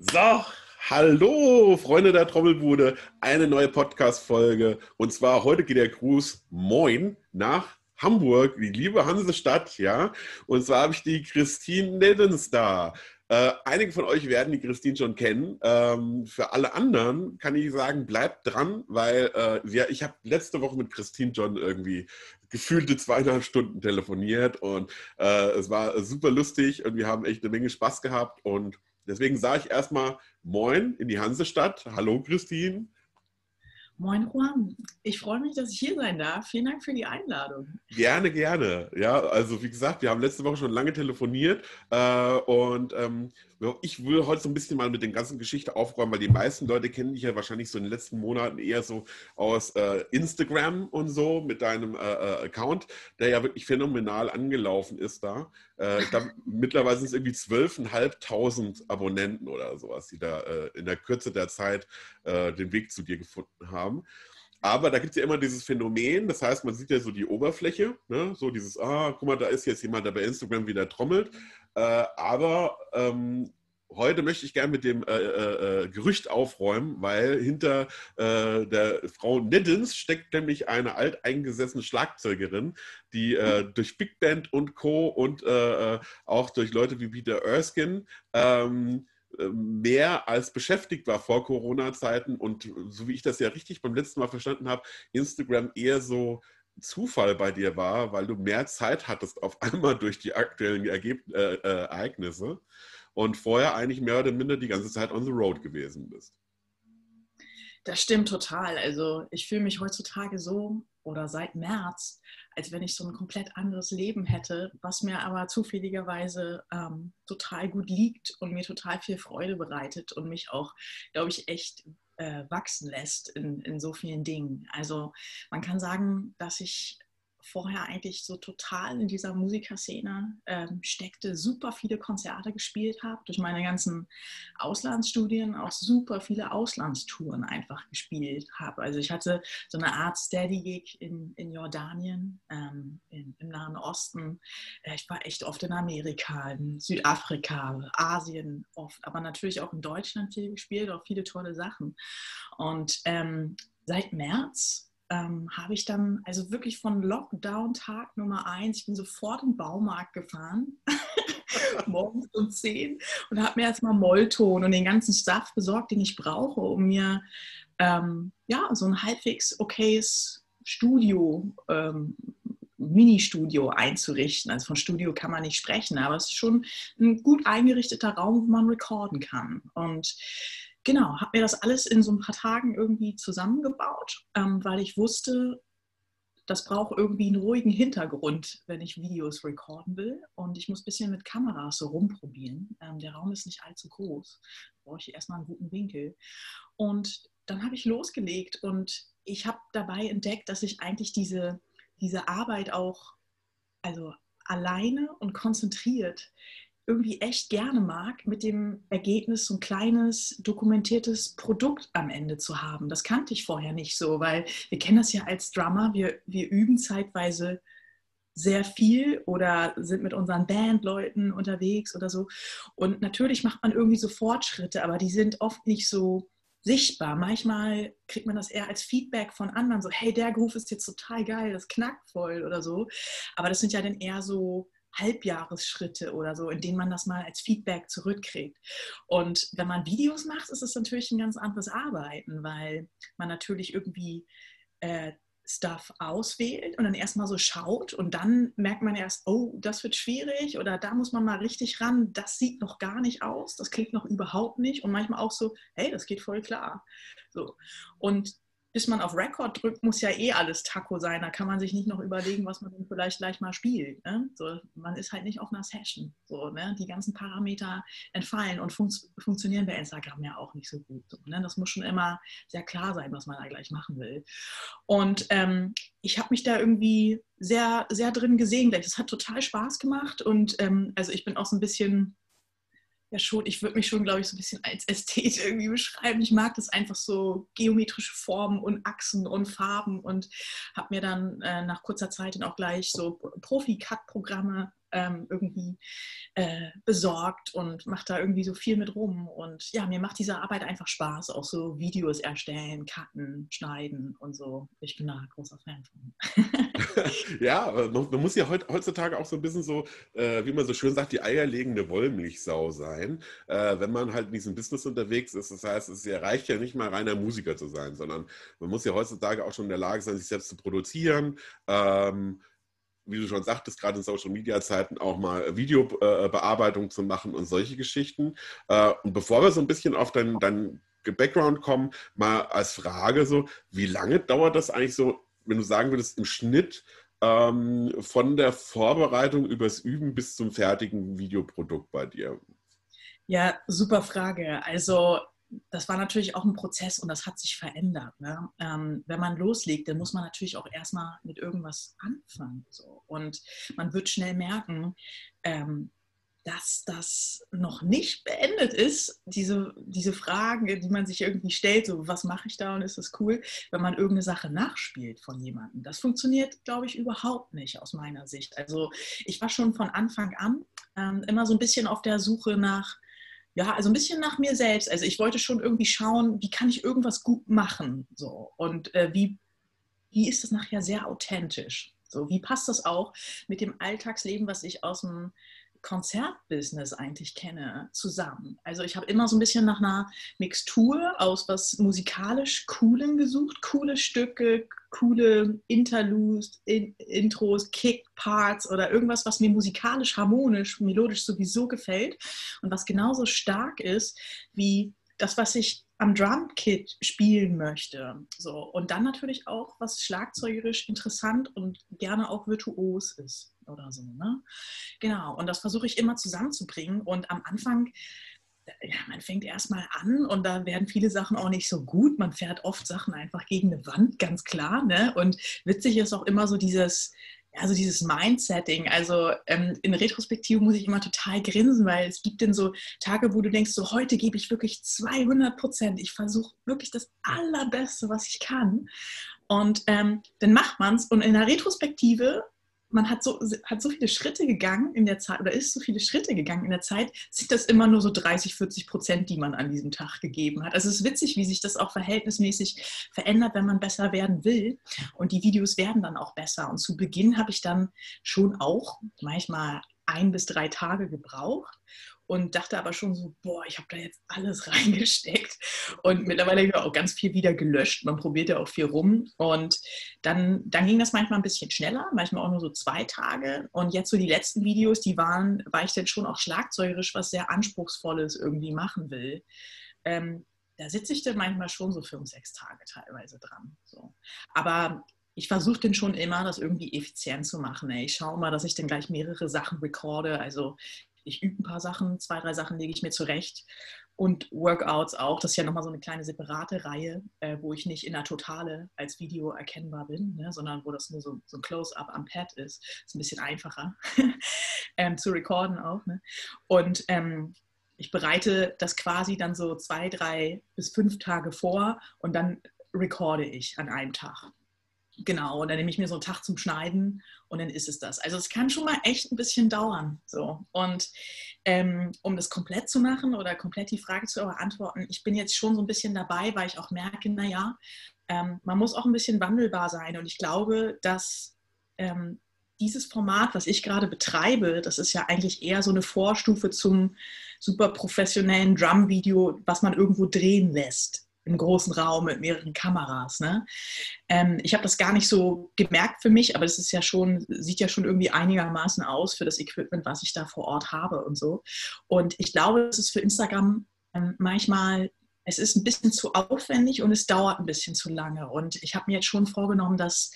So, hallo Freunde der Trommelbude, eine neue Podcast-Folge. Und zwar heute geht der Gruß Moin nach Hamburg, die liebe Hansestadt, ja. Und zwar habe ich die Christine Neddens da. Äh, einige von euch werden die Christine schon kennen. Ähm, für alle anderen kann ich sagen, bleibt dran, weil äh, ja, ich habe letzte Woche mit Christine John irgendwie gefühlte zweieinhalb Stunden telefoniert und äh, es war super lustig und wir haben echt eine Menge Spaß gehabt und Deswegen sage ich erstmal Moin in die Hansestadt. Hallo Christine. Moin Juan, ich freue mich, dass ich hier sein darf. Vielen Dank für die Einladung. Gerne, gerne. Ja, also wie gesagt, wir haben letzte Woche schon lange telefoniert äh, und ähm, ich will heute so ein bisschen mal mit den ganzen Geschichten aufräumen, weil die meisten Leute kennen dich ja wahrscheinlich so in den letzten Monaten eher so aus äh, Instagram und so mit deinem äh, äh Account, der ja wirklich phänomenal angelaufen ist da. Äh, ich glaube, mittlerweile sind es irgendwie 12.500 Abonnenten oder sowas, die da äh, in der Kürze der Zeit den Weg zu dir gefunden haben. Aber da gibt es ja immer dieses Phänomen, das heißt, man sieht ja so die Oberfläche, ne? so dieses, ah, guck mal, da ist jetzt jemand, der bei Instagram wieder trommelt. Äh, aber ähm, heute möchte ich gerne mit dem äh, äh, äh Gerücht aufräumen, weil hinter äh, der Frau Neddens steckt nämlich eine alteingesessene Schlagzeugerin, die äh, durch Big Band und Co. und auch durch Leute wie Peter Erskine ähm, mehr als beschäftigt war vor Corona-Zeiten und so wie ich das ja richtig beim letzten Mal verstanden habe, Instagram eher so Zufall bei dir war, weil du mehr Zeit hattest auf einmal durch die aktuellen Ergeb äh, äh, Ereignisse und vorher eigentlich mehr oder minder die ganze Zeit on the road gewesen bist. Das stimmt total. Also ich fühle mich heutzutage so oder seit März, als wenn ich so ein komplett anderes Leben hätte, was mir aber zufälligerweise ähm, total gut liegt und mir total viel Freude bereitet und mich auch, glaube ich, echt äh, wachsen lässt in, in so vielen Dingen. Also man kann sagen, dass ich vorher eigentlich so total in dieser Musikerszene ähm, steckte, super viele Konzerte gespielt habe, durch meine ganzen Auslandsstudien auch super viele Auslandstouren einfach gespielt habe. Also ich hatte so eine Art Steady-Gig in, in Jordanien, ähm, in, im Nahen Osten. Äh, ich war echt oft in Amerika, in Südafrika, Asien oft, aber natürlich auch in Deutschland viel gespielt, auch viele tolle Sachen. Und ähm, seit März ähm, habe ich dann, also wirklich von Lockdown-Tag Nummer eins, ich bin sofort in den Baumarkt gefahren, morgens um 10 und habe mir erstmal Mollton und den ganzen Stuff besorgt, den ich brauche, um mir ähm, ja, so ein halbwegs okayes Studio, ähm, Mini-Studio einzurichten. Also von Studio kann man nicht sprechen, aber es ist schon ein gut eingerichteter Raum, wo man recorden kann. Und genau, habe mir das alles in so ein paar Tagen irgendwie zusammengebaut, ähm, weil ich wusste, das braucht irgendwie einen ruhigen Hintergrund, wenn ich Videos recorden will. Und ich muss ein bisschen mit Kameras so rumprobieren. Ähm, der Raum ist nicht allzu groß. Da brauche ich erstmal einen guten Winkel. Und dann habe ich losgelegt und ich habe dabei entdeckt, dass ich eigentlich diese, diese Arbeit auch also alleine und konzentriert irgendwie echt gerne mag, mit dem Ergebnis so ein kleines dokumentiertes Produkt am Ende zu haben. Das kannte ich vorher nicht so, weil wir kennen das ja als Drummer, wir, wir üben zeitweise sehr viel oder sind mit unseren Bandleuten unterwegs oder so. Und natürlich macht man irgendwie so Fortschritte, aber die sind oft nicht so sichtbar. Manchmal kriegt man das eher als Feedback von anderen, so, hey, der Groove ist jetzt total geil, das knackt voll oder so. Aber das sind ja dann eher so Halbjahresschritte oder so, in denen man das mal als Feedback zurückkriegt. Und wenn man Videos macht, ist es natürlich ein ganz anderes Arbeiten, weil man natürlich irgendwie äh, Stuff auswählt und dann erstmal so schaut und dann merkt man erst, oh, das wird schwierig oder da muss man mal richtig ran, das sieht noch gar nicht aus, das klingt noch überhaupt nicht und manchmal auch so, hey, das geht voll klar. So. Und bis man auf Record drückt, muss ja eh alles Taco sein. Da kann man sich nicht noch überlegen, was man vielleicht gleich mal spielt. Ne? So, man ist halt nicht auf einer Session. So, ne? Die ganzen Parameter entfallen und fun funktionieren bei Instagram ja auch nicht so gut. So, ne? Das muss schon immer sehr klar sein, was man da gleich machen will. Und ähm, ich habe mich da irgendwie sehr, sehr drin gesehen. Das hat total Spaß gemacht. Und ähm, also ich bin auch so ein bisschen ja schon, ich würde mich schon, glaube ich, so ein bisschen als Ästhet irgendwie beschreiben. Ich mag das einfach so geometrische Formen und Achsen und Farben und habe mir dann äh, nach kurzer Zeit dann auch gleich so Profi-Cut-Programme ähm, irgendwie äh, besorgt und mache da irgendwie so viel mit rum. Und ja, mir macht diese Arbeit einfach Spaß, auch so Videos erstellen, cutten, schneiden und so. Ich bin da großer Fan von. ja, man, man, muss ja heutzutage auch so ein bisschen so, äh, wie man so schön sagt, die eierlegende Wollmilchsau sein, äh, wenn man halt in diesem Business unterwegs ist. Das heißt, es reicht ja nicht mal reiner Musiker zu sein, sondern man muss ja heutzutage auch schon in der Lage sein, sich selbst zu produzieren. Ähm, wie du schon sagtest, gerade in Social Media Zeiten auch mal Videobearbeitung äh, zu machen und solche Geschichten. Äh, und bevor wir so ein bisschen auf dein, dein Background kommen, mal als Frage so, wie lange dauert das eigentlich so, wenn du sagen würdest, im Schnitt ähm, von der Vorbereitung übers Üben bis zum fertigen Videoprodukt bei dir? Ja, super Frage. Also das war natürlich auch ein Prozess und das hat sich verändert. Ne? Ähm, wenn man loslegt, dann muss man natürlich auch erstmal mit irgendwas anfangen. So. Und man wird schnell merken, ähm, dass das noch nicht beendet ist, diese, diese Fragen, die man sich irgendwie stellt, so was mache ich da und ist das cool, wenn man irgendeine Sache nachspielt von jemandem. Das funktioniert, glaube ich, überhaupt nicht aus meiner Sicht. Also ich war schon von Anfang an ähm, immer so ein bisschen auf der Suche nach, ja, also ein bisschen nach mir selbst. Also ich wollte schon irgendwie schauen, wie kann ich irgendwas gut machen, so und äh, wie, wie ist das nachher sehr authentisch. So, wie passt das auch mit dem Alltagsleben, was ich aus dem Konzertbusiness eigentlich kenne, zusammen. Also ich habe immer so ein bisschen nach einer Mixtur aus was musikalisch Coolem gesucht, coole Stücke, coole Interludes, in, Intros, Kickparts oder irgendwas, was mir musikalisch, harmonisch, melodisch sowieso gefällt und was genauso stark ist wie das, was ich am Drumkit spielen möchte. So. Und dann natürlich auch, was schlagzeugerisch interessant und gerne auch virtuos ist oder so. Ne? Genau, und das versuche ich immer zusammenzubringen. Und am Anfang, ja, man fängt erstmal an und da werden viele Sachen auch nicht so gut. Man fährt oft Sachen einfach gegen eine Wand, ganz klar. Ne? Und witzig ist auch immer so dieses, also dieses Mindsetting, also ähm, in Retrospektive muss ich immer total grinsen, weil es gibt dann so Tage, wo du denkst, so heute gebe ich wirklich 200 Prozent. Ich versuche wirklich das Allerbeste, was ich kann. Und ähm, dann macht man es und in der Retrospektive man hat so, hat so viele Schritte gegangen in der Zeit oder ist so viele Schritte gegangen in der Zeit, sind das immer nur so 30, 40 Prozent, die man an diesem Tag gegeben hat. Also es ist witzig, wie sich das auch verhältnismäßig verändert, wenn man besser werden will. Und die Videos werden dann auch besser. Und zu Beginn habe ich dann schon auch manchmal ein bis drei Tage gebraucht und dachte aber schon so, boah, ich habe da jetzt alles reingesteckt und mittlerweile auch ganz viel wieder gelöscht. Man probiert ja auch viel rum und dann, dann ging das manchmal ein bisschen schneller, manchmal auch nur so zwei Tage und jetzt so die letzten Videos, die waren, weil ich dann schon auch schlagzeugerisch was sehr Anspruchsvolles irgendwie machen will. Ähm, da sitze ich dann manchmal schon so fünf, sechs Tage teilweise dran. So. Aber ich versuche dann schon immer, das irgendwie effizient zu machen. Ich schaue mal, dass ich dann gleich mehrere Sachen recorde. Also ich übe ein paar Sachen, zwei, drei Sachen lege ich mir zurecht. Und Workouts auch, das ist ja nochmal so eine kleine separate Reihe, äh, wo ich nicht in der Totale als Video erkennbar bin, ne, sondern wo das nur so, so ein Close-up am Pad ist. Ist ein bisschen einfacher ähm, zu recorden auch. Ne? Und ähm, ich bereite das quasi dann so zwei, drei bis fünf Tage vor und dann recorde ich an einem Tag. Genau, und dann nehme ich mir so einen Tag zum Schneiden und dann ist es das. Also es kann schon mal echt ein bisschen dauern. So. Und ähm, um das komplett zu machen oder komplett die Frage zu beantworten, ich bin jetzt schon so ein bisschen dabei, weil ich auch merke, naja, ähm, man muss auch ein bisschen wandelbar sein. Und ich glaube, dass ähm, dieses Format, was ich gerade betreibe, das ist ja eigentlich eher so eine Vorstufe zum super professionellen Drum-Video, was man irgendwo drehen lässt im großen Raum mit mehreren Kameras. Ne? Ähm, ich habe das gar nicht so gemerkt für mich, aber es ist ja schon, sieht ja schon irgendwie einigermaßen aus für das Equipment, was ich da vor Ort habe und so. Und ich glaube, das ist für Instagram ähm, manchmal es ist ein bisschen zu aufwendig und es dauert ein bisschen zu lange. Und ich habe mir jetzt schon vorgenommen, dass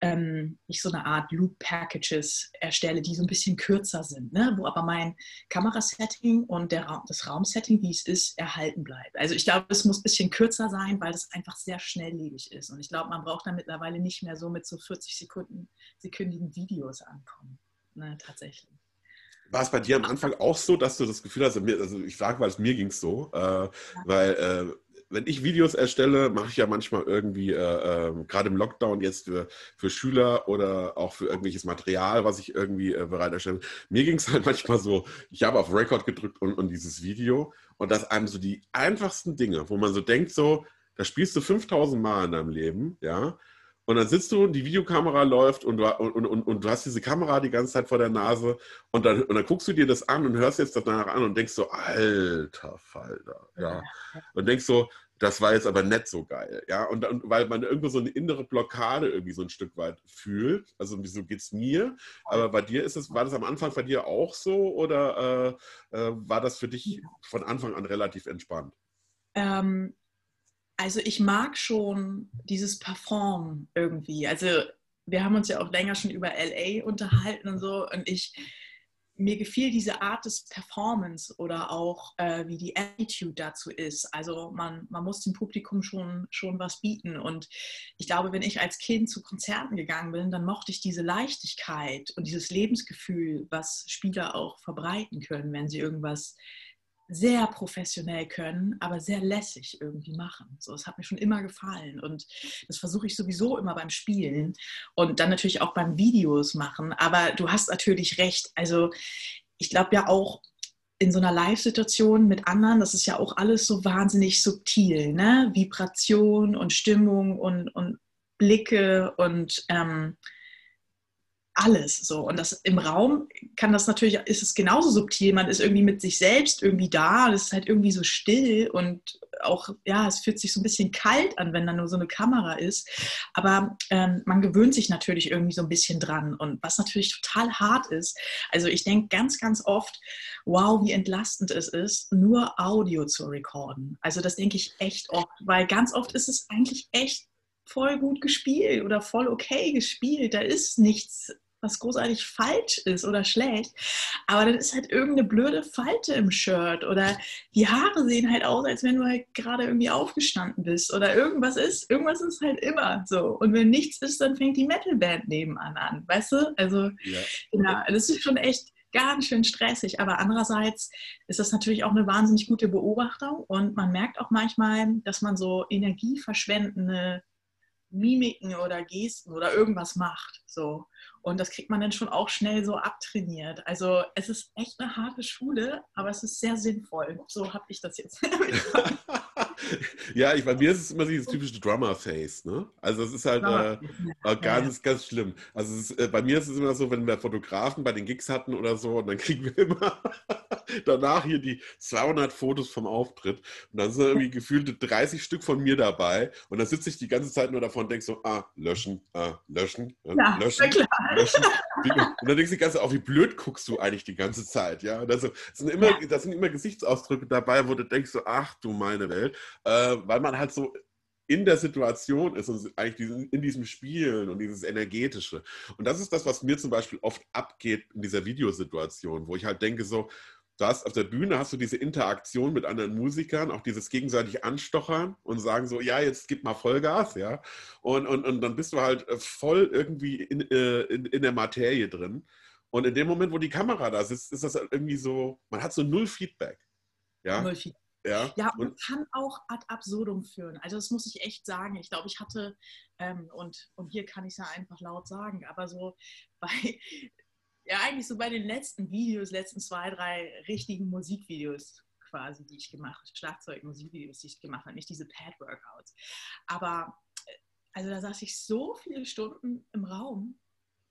ähm, ich so eine Art Loop-Packages erstelle, die so ein bisschen kürzer sind, ne? wo aber mein Kamerasetting und der Raum, das Raumsetting, wie es ist, erhalten bleibt. Also ich glaube, es muss ein bisschen kürzer sein, weil es einfach sehr schnelllebig ist. Und ich glaube, man braucht dann mittlerweile nicht mehr so mit so 40 Sekunden, sekündigen Videos ankommen. Ne, tatsächlich. War es bei dir am Anfang auch so, dass du das Gefühl hast, also ich frage, weil es mir ging so, äh, ja. weil äh, wenn ich Videos erstelle, mache ich ja manchmal irgendwie, äh, äh, gerade im Lockdown jetzt für, für Schüler oder auch für irgendwelches Material, was ich irgendwie äh, bereitstelle. Mir ging es halt manchmal so, ich habe auf Record gedrückt und, und dieses Video und das einem so die einfachsten Dinge, wo man so denkt, so, da spielst du 5000 Mal in deinem Leben, ja, und dann sitzt du, die Videokamera läuft und du, und, und, und du hast diese Kamera die ganze Zeit vor der Nase und dann, und dann guckst du dir das an und hörst jetzt danach an und denkst so, alter Falter, ja. Und denkst so, das war jetzt aber nicht so geil, ja. Und, und weil man irgendwo so eine innere Blockade irgendwie so ein Stück weit fühlt. Also so geht es mir. Aber bei dir ist es, war das am Anfang bei dir auch so oder äh, äh, war das für dich von Anfang an relativ entspannt? Ähm, also ich mag schon dieses Perform irgendwie. Also wir haben uns ja auch länger schon über LA unterhalten und so und ich mir gefiel diese Art des Performance oder auch äh, wie die Attitude dazu ist. Also man, man muss dem Publikum schon, schon was bieten. Und ich glaube, wenn ich als Kind zu Konzerten gegangen bin, dann mochte ich diese Leichtigkeit und dieses Lebensgefühl, was Spieler auch verbreiten können, wenn sie irgendwas sehr professionell können, aber sehr lässig irgendwie machen. So, es hat mir schon immer gefallen und das versuche ich sowieso immer beim Spielen und dann natürlich auch beim Videos machen. Aber du hast natürlich recht. Also ich glaube ja auch in so einer Live-Situation mit anderen, das ist ja auch alles so wahnsinnig subtil, ne? Vibration und Stimmung und, und Blicke und ähm, alles so. Und das im Raum kann das natürlich, ist es genauso subtil. Man ist irgendwie mit sich selbst irgendwie da. Es ist halt irgendwie so still und auch, ja, es fühlt sich so ein bisschen kalt an, wenn da nur so eine Kamera ist. Aber ähm, man gewöhnt sich natürlich irgendwie so ein bisschen dran. Und was natürlich total hart ist, also ich denke ganz, ganz oft, wow, wie entlastend es ist, nur Audio zu recorden. Also das denke ich echt oft, weil ganz oft ist es eigentlich echt voll gut gespielt oder voll okay gespielt. Da ist nichts was großartig falsch ist oder schlecht, aber dann ist halt irgendeine blöde Falte im Shirt oder die Haare sehen halt aus, als wenn du halt gerade irgendwie aufgestanden bist oder irgendwas ist. Irgendwas ist halt immer so. Und wenn nichts ist, dann fängt die Metalband nebenan an, weißt du? Also, ja, genau, das ist schon echt ganz schön stressig. Aber andererseits ist das natürlich auch eine wahnsinnig gute Beobachtung und man merkt auch manchmal, dass man so energieverschwendende Mimiken oder Gesten oder irgendwas macht. So. Und das kriegt man dann schon auch schnell so abtrainiert. Also es ist echt eine harte Schule, aber es ist sehr sinnvoll. So habe ich das jetzt. ja, ich, bei mir ist es immer dieses typische Drummer-Face. Ne? Also es ist halt äh, äh, ganz, ganz schlimm. Also ist, äh, bei mir ist es immer so, wenn wir Fotografen bei den Gigs hatten oder so, und dann kriegen wir immer danach hier die 200 Fotos vom Auftritt. Und dann sind irgendwie gefühlte 30 Stück von mir dabei. Und dann sitze ich die ganze Zeit nur davon und denke so, ah, löschen, ah, löschen, äh, ja, löschen. Löschen. Und dann denkst du die ganze Zeit, auch wie blöd guckst du eigentlich die ganze Zeit, ja? Und also, sind immer, ja. da sind immer Gesichtsausdrücke dabei, wo du denkst so, ach du meine Welt, äh, weil man halt so in der Situation ist und eigentlich diesen, in diesem Spielen und dieses Energetische. Und das ist das, was mir zum Beispiel oft abgeht in dieser Videosituation, wo ich halt denke so, du hast auf der Bühne hast du diese Interaktion mit anderen Musikern, auch dieses gegenseitig Anstochern und sagen so, ja, jetzt gib mal Vollgas, ja. Und, und, und dann bist du halt voll irgendwie in, äh, in, in der Materie drin. Und in dem Moment, wo die Kamera da sitzt, ist das halt irgendwie so, man hat so null Feedback. Ja. Null Feedback. Ja, ja und, und kann auch ad absurdum führen. Also das muss ich echt sagen. Ich glaube, ich hatte, ähm, und, und hier kann ich es ja einfach laut sagen, aber so bei, ja eigentlich so bei den letzten Videos, letzten zwei, drei richtigen Musikvideos quasi, die ich gemacht habe, Schlagzeugmusikvideos, die ich gemacht habe, nicht diese Pad-Workouts. Aber äh, also da saß ich so viele Stunden im Raum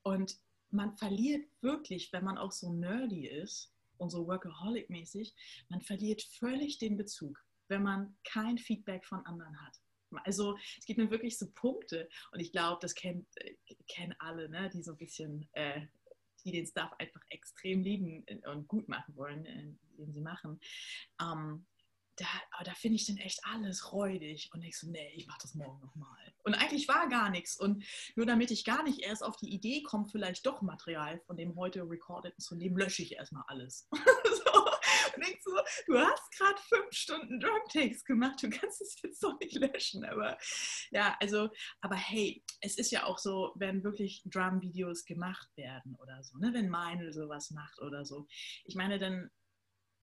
und man verliert wirklich, wenn man auch so nerdy ist und so workaholic-mäßig, man verliert völlig den Bezug, wenn man kein Feedback von anderen hat. Also es gibt mir wirklich so Punkte und ich glaube, das äh, kennen alle, ne, die so ein bisschen äh, die den Stuff einfach extrem lieben und gut machen wollen, äh, den sie machen. Ähm, da, da finde ich dann echt alles räudig und ich so, nee, ich mache das morgen nochmal. Und eigentlich war gar nichts. Und nur damit ich gar nicht erst auf die Idee komme, vielleicht doch Material von dem heute Recorded zu nehmen, lösche ich erstmal alles. so. Und denkst so, du hast gerade fünf Stunden Drumtakes gemacht, du kannst es jetzt doch nicht löschen. Aber ja, also, aber hey, es ist ja auch so, wenn wirklich Drum-Videos gemacht werden oder so, ne? wenn Meinl sowas macht oder so. Ich meine, dann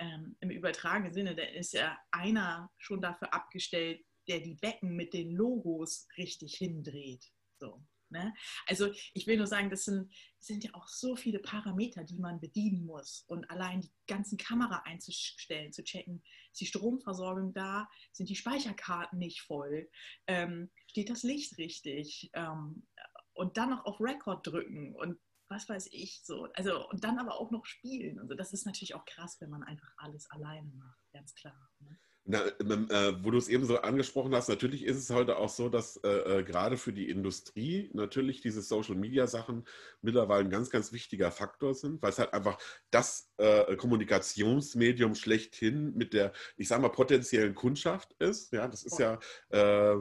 ähm, im übertragenen Sinne, da ist ja einer schon dafür abgestellt, der die Becken mit den Logos richtig hindreht. So. Ne? Also ich will nur sagen, das sind, sind ja auch so viele Parameter, die man bedienen muss. Und allein die ganzen Kamera einzustellen, zu checken, ist die Stromversorgung da, sind die Speicherkarten nicht voll, ähm, steht das Licht richtig ähm, und dann noch auf Record drücken und was weiß ich so. Also und dann aber auch noch spielen. Also das ist natürlich auch krass, wenn man einfach alles alleine macht, ganz klar. Ne? Na, ähm, äh, wo du es eben so angesprochen hast, natürlich ist es heute auch so, dass äh, äh, gerade für die Industrie natürlich diese Social-Media-Sachen mittlerweile ein ganz, ganz wichtiger Faktor sind, weil es halt einfach das äh, Kommunikationsmedium schlechthin mit der, ich sage mal, potenziellen Kundschaft ist. Ja, das ist ja äh,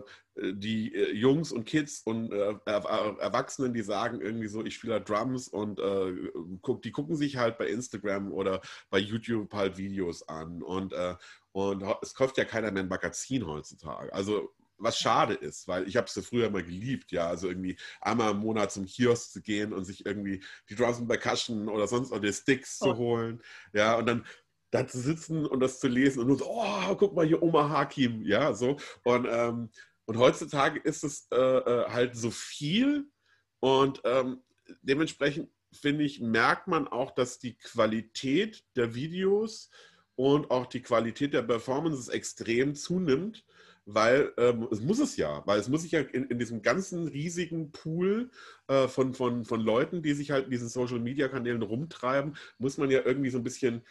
die äh, Jungs und Kids und Erwachsenen, die sagen irgendwie so, ich spiele halt Drums und die gucken sich halt bei Instagram oder bei YouTube halt Videos an und und es kauft ja keiner mehr ein Magazin heutzutage. Also was schade ist, weil ich habe es ja früher mal geliebt, ja, also irgendwie einmal im Monat zum Kiosk zu gehen und sich irgendwie die Drums and Percussion oder sonst noch die Sticks oh. zu holen, ja, und dann da zu sitzen und das zu lesen und nur so, oh, guck mal hier Oma Hakim, ja, so und ähm, und heutzutage ist es äh, äh, halt so viel und ähm, dementsprechend finde ich merkt man auch, dass die Qualität der Videos und auch die Qualität der Performances extrem zunimmt, weil ähm, es muss es ja, weil es muss sich ja in, in diesem ganzen riesigen Pool äh, von, von, von Leuten, die sich halt in diesen Social-Media-Kanälen rumtreiben, muss man ja irgendwie so ein bisschen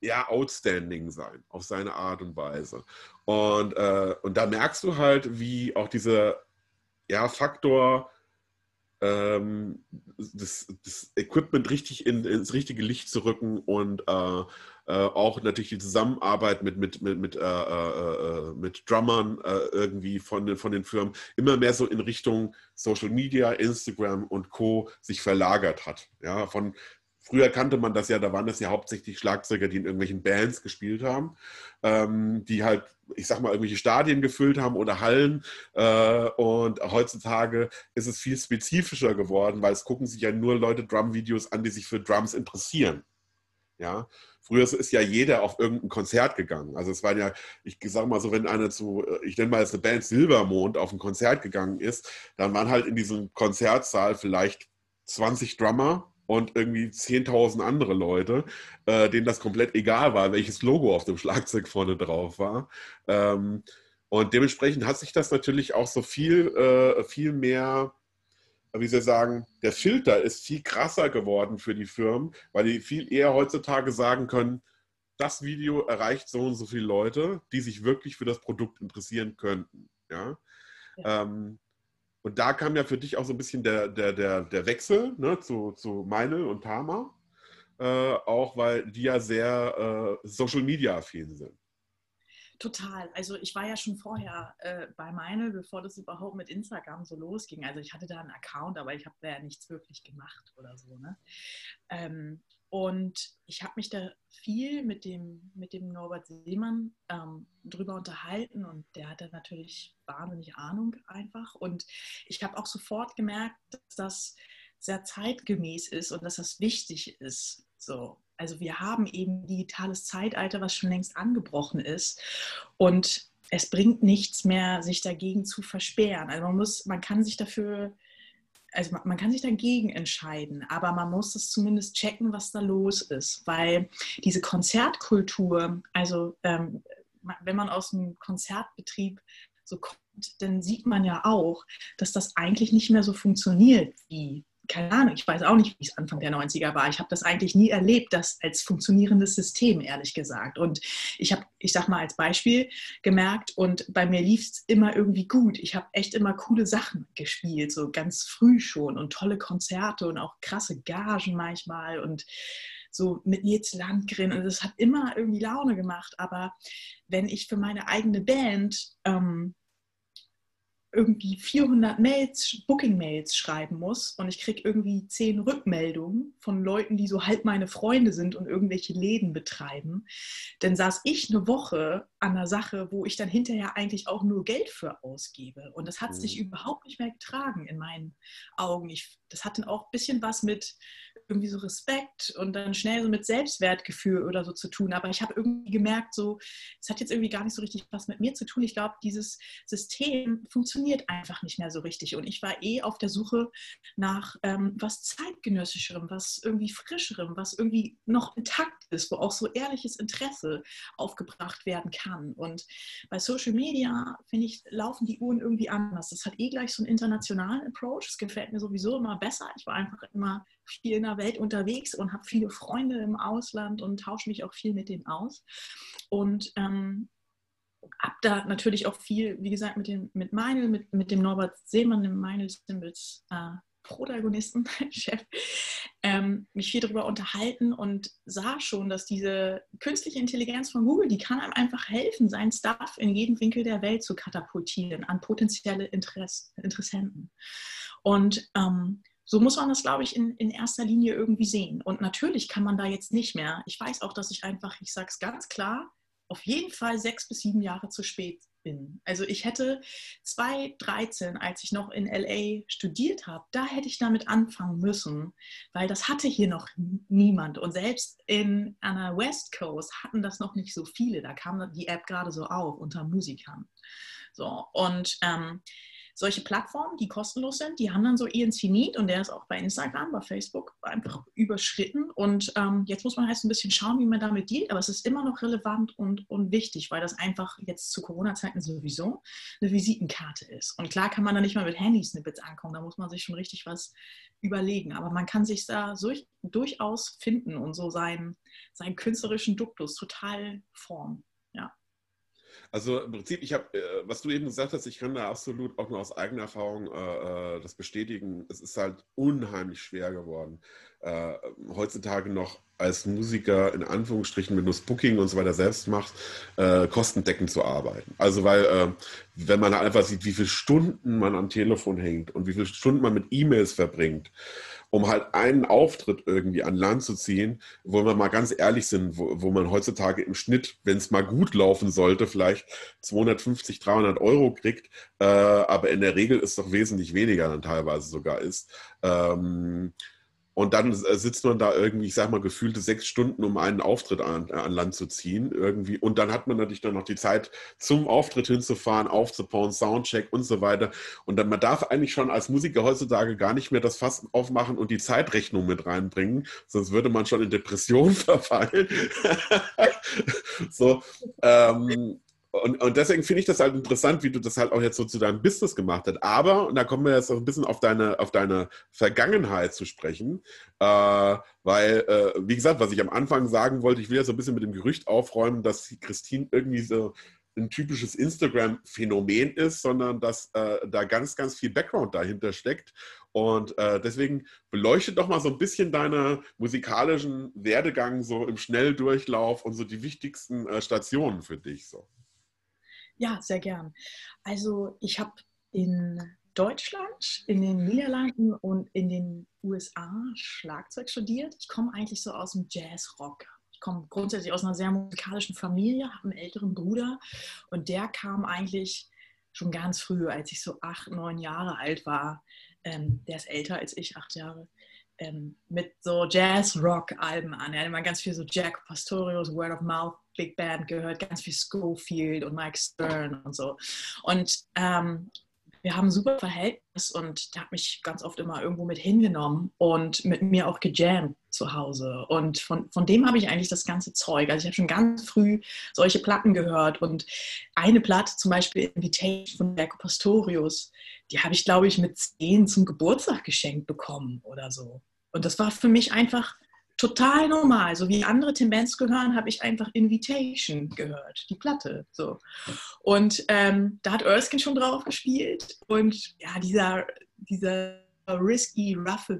ja, outstanding sein, auf seine Art und Weise. Und, äh, und da merkst du halt, wie auch dieser ja, Faktor ähm, das, das, Equipment richtig in, ins richtige Licht zu rücken und äh, äh, auch natürlich die Zusammenarbeit mit, mit, mit, mit, äh, äh, äh mit Drummern äh, irgendwie von den, von den Firmen immer mehr so in Richtung Social Media, Instagram und Co. sich verlagert hat. Ja, von, Früher kannte man das ja, da waren das ja hauptsächlich Schlagzeuger, die in irgendwelchen Bands gespielt haben, ähm, die halt, ich sag mal, irgendwelche Stadien gefüllt haben oder Hallen. Äh, und heutzutage ist es viel spezifischer geworden, weil es gucken sich ja nur Leute Drum-Videos an, die sich für Drums interessieren. Ja, früher ist ja jeder auf irgendein Konzert gegangen. Also es waren ja, ich sag mal so, wenn einer zu, ich nenne mal jetzt eine Band Silbermond auf ein Konzert gegangen ist, dann waren halt in diesem Konzertsaal vielleicht 20 Drummer und irgendwie 10.000 andere Leute, äh, denen das komplett egal war, welches Logo auf dem Schlagzeug vorne drauf war. Ähm, und dementsprechend hat sich das natürlich auch so viel, äh, viel mehr, wie ich sagen, der Filter ist viel krasser geworden für die Firmen, weil die viel eher heutzutage sagen können, das Video erreicht so und so viele Leute, die sich wirklich für das Produkt interessieren könnten. Ja. ja. Ähm, und da kam ja für dich auch so ein bisschen der, der, der, der Wechsel ne, zu, zu Meinl und Tama, äh, auch weil die ja sehr äh, Social Media affin sind. Total. Also ich war ja schon vorher äh, bei Meinl, bevor das überhaupt mit Instagram so losging. Also ich hatte da einen Account, aber ich habe da ja nichts wirklich gemacht oder so. Ne? Ähm, und ich habe mich da viel mit dem, mit dem Norbert Seemann ähm, drüber unterhalten und der hatte natürlich wahnsinnig Ahnung einfach. Und ich habe auch sofort gemerkt, dass das sehr zeitgemäß ist und dass das wichtig ist. So. Also wir haben eben digitales Zeitalter, was schon längst angebrochen ist. Und es bringt nichts mehr, sich dagegen zu versperren. Also man muss, man kann sich dafür also man, man, kann sich dagegen entscheiden, aber man muss es zumindest checken, was da los ist, weil diese Konzertkultur, also ähm, wenn man aus dem Konzertbetrieb so kommt, dann sieht man ja auch, dass das eigentlich nicht mehr so funktioniert wie keine Ahnung, ich weiß auch nicht, wie es Anfang der 90er war. Ich habe das eigentlich nie erlebt, das als funktionierendes System, ehrlich gesagt. Und ich habe, ich sag mal als Beispiel gemerkt, und bei mir lief es immer irgendwie gut. Ich habe echt immer coole Sachen gespielt, so ganz früh schon und tolle Konzerte und auch krasse Gagen manchmal und so mit Nils Landgren. Und es hat immer irgendwie Laune gemacht. Aber wenn ich für meine eigene Band ähm, irgendwie 400 Mails, Booking-Mails schreiben muss und ich kriege irgendwie zehn Rückmeldungen von Leuten, die so halb meine Freunde sind und irgendwelche Läden betreiben, dann saß ich eine Woche an einer Sache, wo ich dann hinterher eigentlich auch nur Geld für ausgebe. Und das hat mhm. sich überhaupt nicht mehr getragen in meinen Augen. Ich, das hat dann auch ein bisschen was mit irgendwie so Respekt und dann schnell so mit Selbstwertgefühl oder so zu tun. Aber ich habe irgendwie gemerkt, so, es hat jetzt irgendwie gar nicht so richtig was mit mir zu tun. Ich glaube, dieses System funktioniert einfach nicht mehr so richtig. Und ich war eh auf der Suche nach ähm, was zeitgenössischerem, was irgendwie frischerem, was irgendwie noch intakt ist, wo auch so ehrliches Interesse aufgebracht werden kann. Und bei Social Media, finde ich, laufen die Uhren irgendwie anders. Das hat eh gleich so einen internationalen Approach. Das gefällt mir sowieso immer besser. Ich war einfach immer viel in der Welt unterwegs und habe viele Freunde im Ausland und tausche mich auch viel mit denen aus. Und ähm, habe da natürlich auch viel, wie gesagt, mit dem mit Meinl, mit, mit dem Norbert Seemann, dem Meinl Symbols äh, Protagonisten, Chef, ähm, mich viel darüber unterhalten und sah schon, dass diese künstliche Intelligenz von Google, die kann einem einfach helfen, seinen Stuff in jeden Winkel der Welt zu katapultieren an potenzielle Interess Interessenten. Und ähm, so muss man das, glaube ich, in, in erster Linie irgendwie sehen. Und natürlich kann man da jetzt nicht mehr. Ich weiß auch, dass ich einfach, ich sage es ganz klar, auf jeden Fall sechs bis sieben Jahre zu spät bin. Also ich hätte 2013, als ich noch in LA studiert habe, da hätte ich damit anfangen müssen, weil das hatte hier noch niemand. Und selbst in einer West Coast hatten das noch nicht so viele. Da kam die App gerade so auf unter Musikern. So, und ähm, solche Plattformen, die kostenlos sind, die haben dann so Ian Zenit und der ist auch bei Instagram, bei Facebook einfach überschritten. Und ähm, jetzt muss man halt so ein bisschen schauen, wie man damit dealt. Aber es ist immer noch relevant und, und wichtig, weil das einfach jetzt zu Corona-Zeiten sowieso eine Visitenkarte ist. Und klar kann man da nicht mal mit Handy-Snippets ankommen, da muss man sich schon richtig was überlegen. Aber man kann sich da so, durchaus finden und so seinen, seinen künstlerischen Duktus total formen. Also im Prinzip, ich habe, äh, was du eben gesagt hast, ich kann da absolut auch nur aus eigener Erfahrung äh, äh, das bestätigen. Es ist halt unheimlich schwer geworden, äh, heutzutage noch als Musiker in Anführungsstrichen, wenn du das Booking und so weiter selbst machst, äh, kostendeckend zu arbeiten. Also weil, äh, wenn man einfach sieht, wie viele Stunden man am Telefon hängt und wie viele Stunden man mit E-Mails verbringt, um halt einen Auftritt irgendwie an Land zu ziehen, wo wir mal ganz ehrlich sind, wo, wo man heutzutage im Schnitt, wenn es mal gut laufen sollte, vielleicht 250, 300 Euro kriegt, äh, aber in der Regel ist doch wesentlich weniger dann teilweise sogar ist. Ähm, und dann äh, sitzt man da irgendwie, ich sag mal, gefühlte sechs Stunden, um einen Auftritt an, an, Land zu ziehen. Irgendwie. Und dann hat man natürlich dann noch die Zeit, zum Auftritt hinzufahren, aufzubauen, Soundcheck und so weiter. Und dann, man darf eigentlich schon als Musiker heutzutage gar nicht mehr das Fass aufmachen und die Zeitrechnung mit reinbringen, sonst würde man schon in Depression verfallen. so, ähm, und, und deswegen finde ich das halt interessant, wie du das halt auch jetzt so zu deinem Business gemacht hast. Aber, und da kommen wir jetzt auch ein bisschen auf deine, auf deine Vergangenheit zu sprechen, äh, weil, äh, wie gesagt, was ich am Anfang sagen wollte, ich will ja so ein bisschen mit dem Gerücht aufräumen, dass Christine irgendwie so ein typisches Instagram-Phänomen ist, sondern dass äh, da ganz, ganz viel Background dahinter steckt. Und äh, deswegen beleuchte doch mal so ein bisschen deinen musikalischen Werdegang so im Schnelldurchlauf und so die wichtigsten äh, Stationen für dich so. Ja, sehr gern. Also ich habe in Deutschland, in den Niederlanden und in den USA Schlagzeug studiert. Ich komme eigentlich so aus dem Jazzrock. Ich komme grundsätzlich aus einer sehr musikalischen Familie, habe einen älteren Bruder und der kam eigentlich schon ganz früh, als ich so acht, neun Jahre alt war. Ähm, der ist älter als ich, acht Jahre ähm, mit so Jazz-Rock-Alben an. Er hat immer ganz viel so Jack Pastorius, Word of Mouth, Big Band gehört, ganz viel Schofield und Mike Stern und so. Und ähm, wir haben ein super Verhältnis und der hat mich ganz oft immer irgendwo mit hingenommen und mit mir auch gejammt zu Hause. Und von, von dem habe ich eigentlich das ganze Zeug. Also ich habe schon ganz früh solche Platten gehört und eine Platte, zum Beispiel Invitation von Berko Pastorius, die habe ich, glaube ich, mit zehn zum Geburtstag geschenkt bekommen oder so. Und das war für mich einfach total normal. So wie andere Tim Benz gehören, habe ich einfach Invitation gehört, die Platte. So. Und ähm, da hat Erskine schon drauf gespielt. Und ja, dieser, dieser risky, rough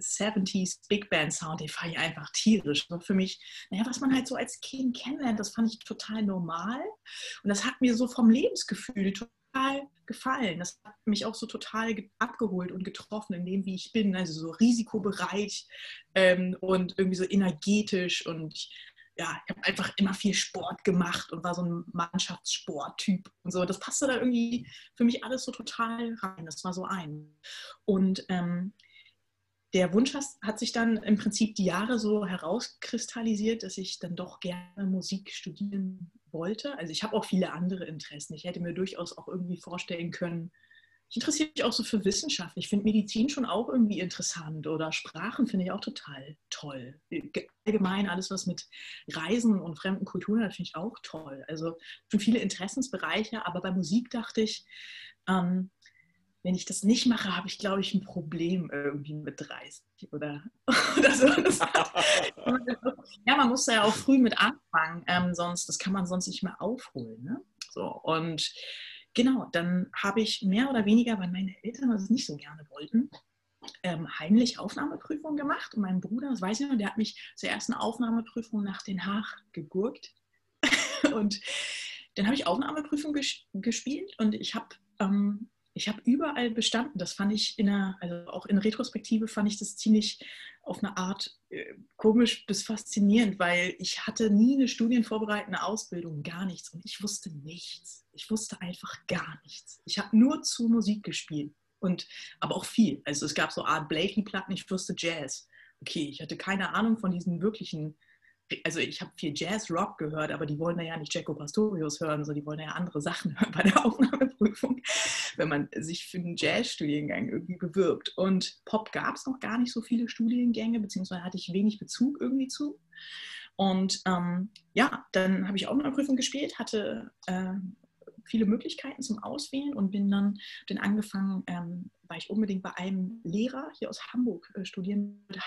70s Big Band Sound, den fand ich einfach tierisch. War für mich, naja, was man halt so als Kind kennenlernt, das fand ich total normal. Und das hat mir so vom Lebensgefühl total gefallen. Das hat mich auch so total abgeholt und getroffen in dem, wie ich bin. Also so risikobereit ähm, und irgendwie so energetisch und ich, ja, ich habe einfach immer viel Sport gemacht und war so ein Mannschaftssporttyp und so. Das passte da irgendwie für mich alles so total rein. Das war so ein. Und ähm, der Wunsch hat sich dann im Prinzip die Jahre so herauskristallisiert, dass ich dann doch gerne Musik studieren wollte. Also ich habe auch viele andere Interessen. Ich hätte mir durchaus auch irgendwie vorstellen können, ich interessiere mich auch so für Wissenschaft. Ich finde Medizin schon auch irgendwie interessant oder Sprachen finde ich auch total toll. Allgemein alles, was mit Reisen und fremden Kulturen finde ich auch toll. Also schon viele Interessensbereiche, aber bei Musik dachte ich, ähm, wenn ich das nicht mache, habe ich, glaube ich, ein Problem irgendwie mit 30 oder, oder so. Ja, man muss ja auch früh mit anfangen, ähm, sonst, das kann man sonst nicht mehr aufholen. Ne? So, und genau, dann habe ich mehr oder weniger, weil meine Eltern das nicht so gerne wollten, ähm, heimlich Aufnahmeprüfung gemacht. Und mein Bruder, das weiß ich noch, der hat mich zur ersten Aufnahmeprüfung nach Den Haag gegurkt. und dann habe ich Aufnahmeprüfung ges gespielt und ich habe ähm, ich habe überall bestanden. Das fand ich in einer, also auch in Retrospektive fand ich das ziemlich auf eine Art äh, komisch bis faszinierend, weil ich hatte nie eine studienvorbereitende Ausbildung, gar nichts. Und ich wusste nichts. Ich wusste einfach gar nichts. Ich habe nur zu Musik gespielt. Und aber auch viel. Also es gab so Art Blakey-Platten, ich wusste Jazz. Okay, ich hatte keine Ahnung von diesen wirklichen also ich habe viel Jazz-Rock gehört, aber die wollen ja nicht Jaco Pastorius hören, so die wollen ja andere Sachen hören bei der Aufnahmeprüfung, wenn man sich für einen Jazz-Studiengang irgendwie bewirbt. Und Pop gab es noch gar nicht so viele Studiengänge, beziehungsweise hatte ich wenig Bezug irgendwie zu. Und ähm, ja, dann habe ich Aufnahmeprüfung gespielt, hatte äh, viele Möglichkeiten zum Auswählen und bin dann, dann angefangen, ähm, weil ich unbedingt bei einem Lehrer hier aus Hamburg äh, studieren wollte,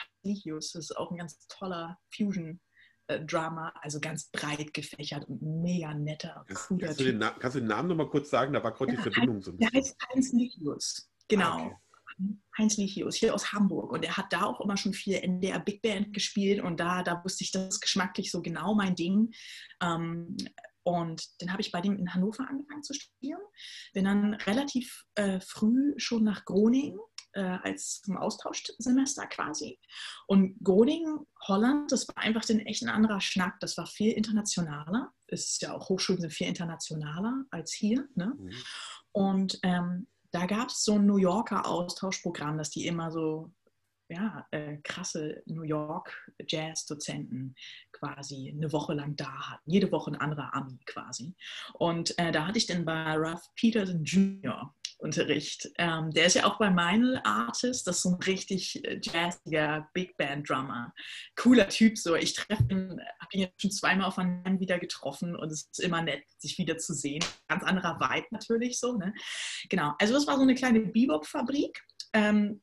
Das ist auch ein ganz toller Fusion Drama, also ganz breit gefächert und mega netter, cooler kannst, du den, kannst du den Namen nochmal kurz sagen? Da war gerade ja, die Verbindung so ein bisschen. Der heißt Heinz Lichius, genau. Ah, okay. Heinz Lichius, hier aus Hamburg. Und er hat da auch immer schon viel NDR Big Band gespielt und da, da wusste ich, das ist geschmacklich so genau mein Ding. Ähm, und dann habe ich bei dem in Hannover angefangen zu studieren. Bin dann relativ äh, früh schon nach Groningen äh, als zum Austauschsemester quasi. Und Groningen, Holland, das war einfach den echt ein anderer Schnack. Das war viel internationaler. Es ist ja auch Hochschulen sind viel internationaler als hier. Ne? Mhm. Und ähm, da gab es so ein New Yorker Austauschprogramm, dass die immer so ja, äh, krasse New York Jazz-Dozenten quasi eine Woche lang da hatten. Jede Woche ein anderer Ami quasi. Und äh, da hatte ich dann bei Ralph Peterson Jr. Unterricht. Ähm, der ist ja auch bei Meinl Artist, das ist so ein richtig äh, jazziger Big Band Drummer. Cooler Typ, so. Ich treffe ihn, habe ihn jetzt schon zweimal auf einem wieder getroffen und es ist immer nett, sich wieder zu sehen. Ganz anderer Vibe natürlich so. Ne? Genau, also das war so eine kleine Bebop-Fabrik. Ähm,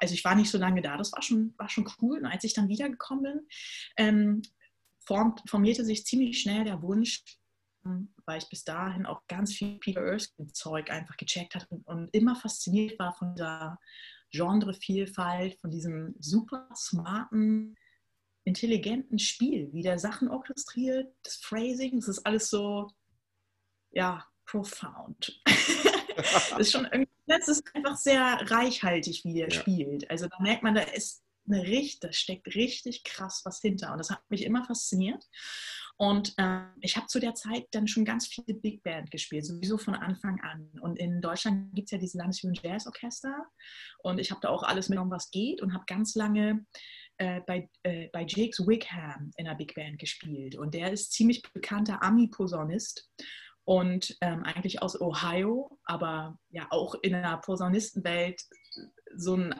also ich war nicht so lange da, das war schon, war schon cool. Und als ich dann wiedergekommen bin, ähm, formierte sich ziemlich schnell der Wunsch, weil ich bis dahin auch ganz viel Peter Erskine-Zeug einfach gecheckt hatte und immer fasziniert war von dieser Genrevielfalt, von diesem super smarten, intelligenten Spiel, wie der Sachen orchestriert, das Phrasing, das ist alles so, ja, profound. das ist schon irgendwie, das ist einfach sehr reichhaltig, wie er ja. spielt. Also da merkt man, da ist eine richtig, da steckt richtig krass was hinter und das hat mich immer fasziniert. Und äh, ich habe zu der Zeit dann schon ganz viel Big Band gespielt, sowieso von Anfang an. Und in Deutschland gibt es ja diese Landesjugend Jazz Orchester. Und ich habe da auch alles mitgenommen, was geht und habe ganz lange äh, bei, äh, bei Jakes Wickham in der Big Band gespielt. Und der ist ziemlich bekannter Ami-Posaunist und ähm, eigentlich aus Ohio, aber ja auch in der Posaunistenwelt so ein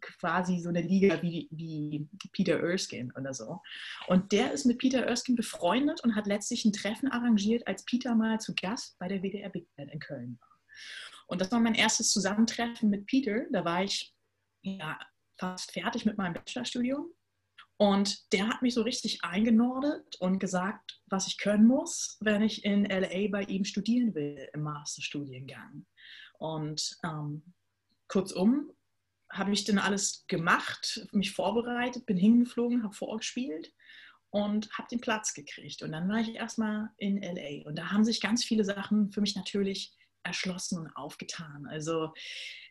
quasi so eine Liga wie, wie Peter Erskine oder so. Und der ist mit Peter Erskine befreundet und hat letztlich ein Treffen arrangiert, als Peter mal zu Gast bei der WDR Big Band in Köln war. Und das war mein erstes Zusammentreffen mit Peter. Da war ich ja, fast fertig mit meinem Bachelorstudium. Und der hat mich so richtig eingenordet und gesagt, was ich können muss, wenn ich in LA bei ihm studieren will im Masterstudiengang. Und ähm, kurzum, habe ich dann alles gemacht, mich vorbereitet, bin hingeflogen, habe vorgespielt und habe den Platz gekriegt. Und dann war ich erstmal in LA. Und da haben sich ganz viele Sachen für mich natürlich erschlossen und aufgetan. Also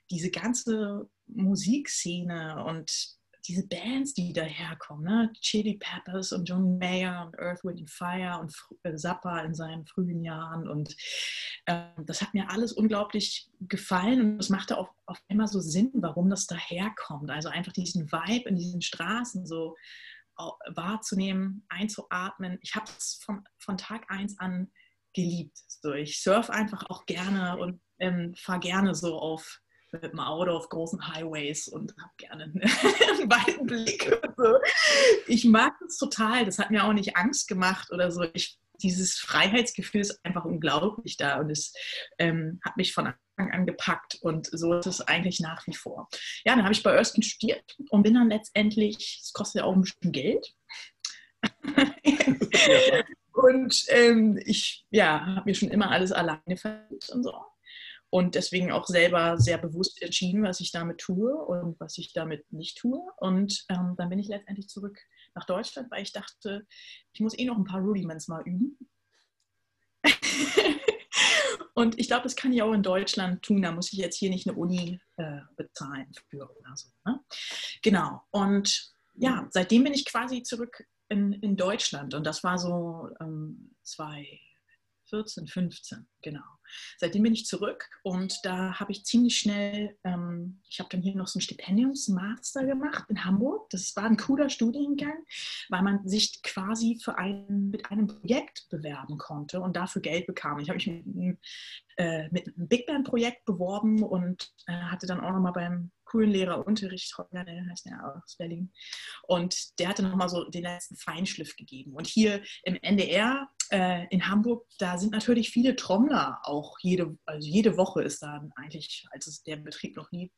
diese ganze Musikszene und diese Bands, die daherkommen, ne? Chili Peppers und John Mayer und Earth, Wind Fire und äh, Zappa in seinen frühen Jahren. Und äh, das hat mir alles unglaublich gefallen und es machte auch auf einmal so Sinn, warum das daherkommt. Also einfach diesen Vibe in diesen Straßen so wahrzunehmen, einzuatmen. Ich habe es von, von Tag eins an geliebt. So, ich surfe einfach auch gerne und ähm, fahre gerne so auf mit dem Auto auf großen Highways und habe gerne einen weiten Blick. So. Ich mag das total. Das hat mir auch nicht Angst gemacht oder so. Ich, dieses Freiheitsgefühl ist einfach unglaublich da und es ähm, hat mich von Anfang an gepackt und so ist es eigentlich nach wie vor. Ja, dann habe ich bei Erskine studiert und bin dann letztendlich, es kostet ja auch ein bisschen Geld. und ähm, ich ja, habe mir schon immer alles alleine verdient und so und deswegen auch selber sehr bewusst entschieden, was ich damit tue und was ich damit nicht tue. Und ähm, dann bin ich letztendlich zurück nach Deutschland, weil ich dachte, ich muss eh noch ein paar Rudiments mal üben. und ich glaube, das kann ich auch in Deutschland tun. Da muss ich jetzt hier nicht eine Uni äh, bezahlen für oder so. Ne? Genau. Und ja, seitdem bin ich quasi zurück in, in Deutschland. Und das war so ähm, 2014, 15, genau. Seitdem bin ich zurück und da habe ich ziemlich schnell, ähm, ich habe dann hier noch so ein Stipendiumsmaster gemacht in Hamburg. Das war ein cooler Studiengang, weil man sich quasi für ein, mit einem Projekt bewerben konnte und dafür Geld bekam. Ich habe mich mit, äh, mit einem Big Band Projekt beworben und äh, hatte dann auch nochmal beim coolen Lehrer Unterricht, Holger, der heißt ja aus Berlin. Und der hatte nochmal so den letzten Feinschliff gegeben. Und hier im NDR äh, in Hamburg, da sind natürlich viele Trommler auch jede, also jede Woche ist da eigentlich, als es der Betrieb noch nie,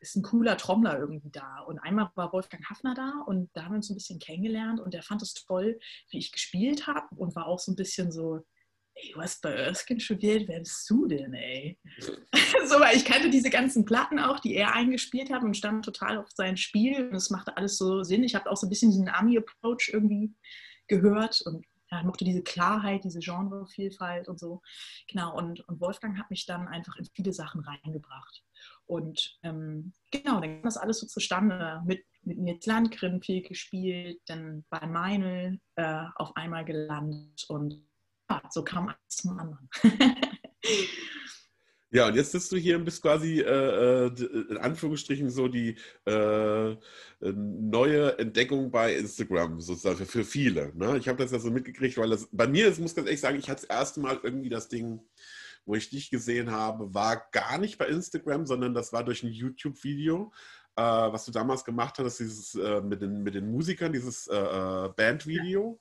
ist ein cooler Trommler irgendwie da. Und einmal war Wolfgang Hafner da und da haben wir uns ein bisschen kennengelernt und der fand es toll, wie ich gespielt habe und war auch so ein bisschen so, ey, du hast bei Erskine studiert, wer bist du denn, ey? so, weil ich kannte diese ganzen Platten auch, die er eingespielt hat und stand total auf sein Spiel und es machte alles so Sinn. Ich habe auch so ein bisschen diesen Army-Approach irgendwie gehört und ja, mochte diese Klarheit, diese Genrevielfalt und so. Genau, und, und Wolfgang hat mich dann einfach in viele Sachen reingebracht. Und ähm, genau, dann kam das alles so zustande. Mit, mit Nils Landgren viel gespielt, dann bei Meinl äh, auf einmal gelandet und ja, so kam eins zum anderen. Ja, und jetzt sitzt du hier und bist quasi äh, äh in Anführungsstrichen so die äh, neue Entdeckung bei Instagram, sozusagen für, viele. Ne? Ich habe das ja so mitgekriegt, weil das bei mir, das muss ganz ehrlich sagen, ich hatte das erste Mal irgendwie das Ding, wo ich dich gesehen habe, war gar nicht bei Instagram, sondern das war durch ein YouTube-Video, äh, was du damals gemacht hast, dieses äh, mit, den, mit den Musikern, dieses äh, Band-Video.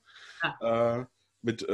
Ja. mit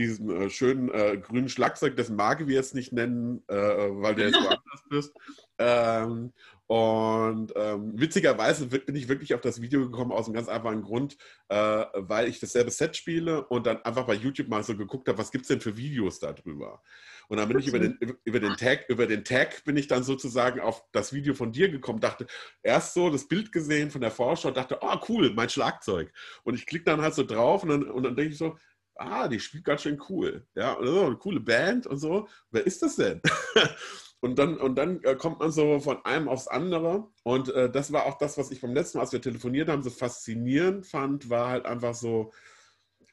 diesem äh, schönen äh, grünen Schlagzeug, dessen Marke wir jetzt nicht nennen, äh, weil der so anders ist. Ähm, und ähm, witzigerweise bin ich wirklich auf das Video gekommen aus einem ganz einfachen Grund, äh, weil ich dasselbe Set spiele und dann einfach bei YouTube mal so geguckt habe, was gibt es denn für Videos darüber. Und dann bin ich über den, über, den Tag, über den Tag bin ich dann sozusagen auf das Video von dir gekommen, dachte erst so das Bild gesehen von der Vorschau und dachte, oh cool, mein Schlagzeug. Und ich klicke dann halt so drauf und dann, und dann denke ich so, ah, die spielt ganz schön cool. Ja, und so, eine coole Band und so. Wer ist das denn? und dann, und dann äh, kommt man so von einem aufs andere. Und äh, das war auch das, was ich beim letzten Mal, als wir telefoniert haben, so faszinierend fand, war halt einfach so,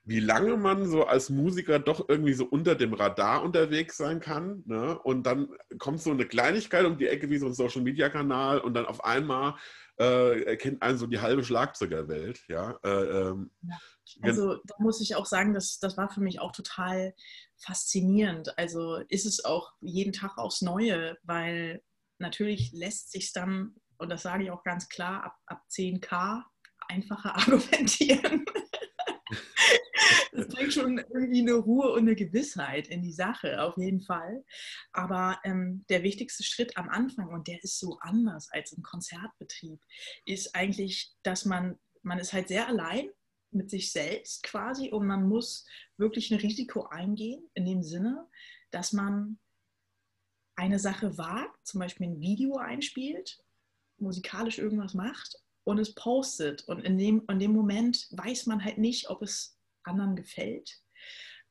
wie lange man so als Musiker doch irgendwie so unter dem Radar unterwegs sein kann. Ne? Und dann kommt so eine Kleinigkeit um die Ecke wie so ein Social-Media-Kanal und dann auf einmal äh, erkennt einen so die halbe Schlagzeugerwelt. Ja? Äh, ähm, ja. Also da muss ich auch sagen, das, das war für mich auch total faszinierend. Also ist es auch jeden Tag aufs Neue, weil natürlich lässt sich dann, und das sage ich auch ganz klar, ab, ab 10k einfacher argumentieren. Das bringt schon irgendwie eine Ruhe und eine Gewissheit in die Sache, auf jeden Fall. Aber ähm, der wichtigste Schritt am Anfang, und der ist so anders als im Konzertbetrieb, ist eigentlich, dass man, man ist halt sehr allein mit sich selbst quasi und man muss wirklich ein Risiko eingehen, in dem Sinne, dass man eine Sache wagt, zum Beispiel ein Video einspielt, musikalisch irgendwas macht und es postet. Und in dem, in dem Moment weiß man halt nicht, ob es anderen gefällt.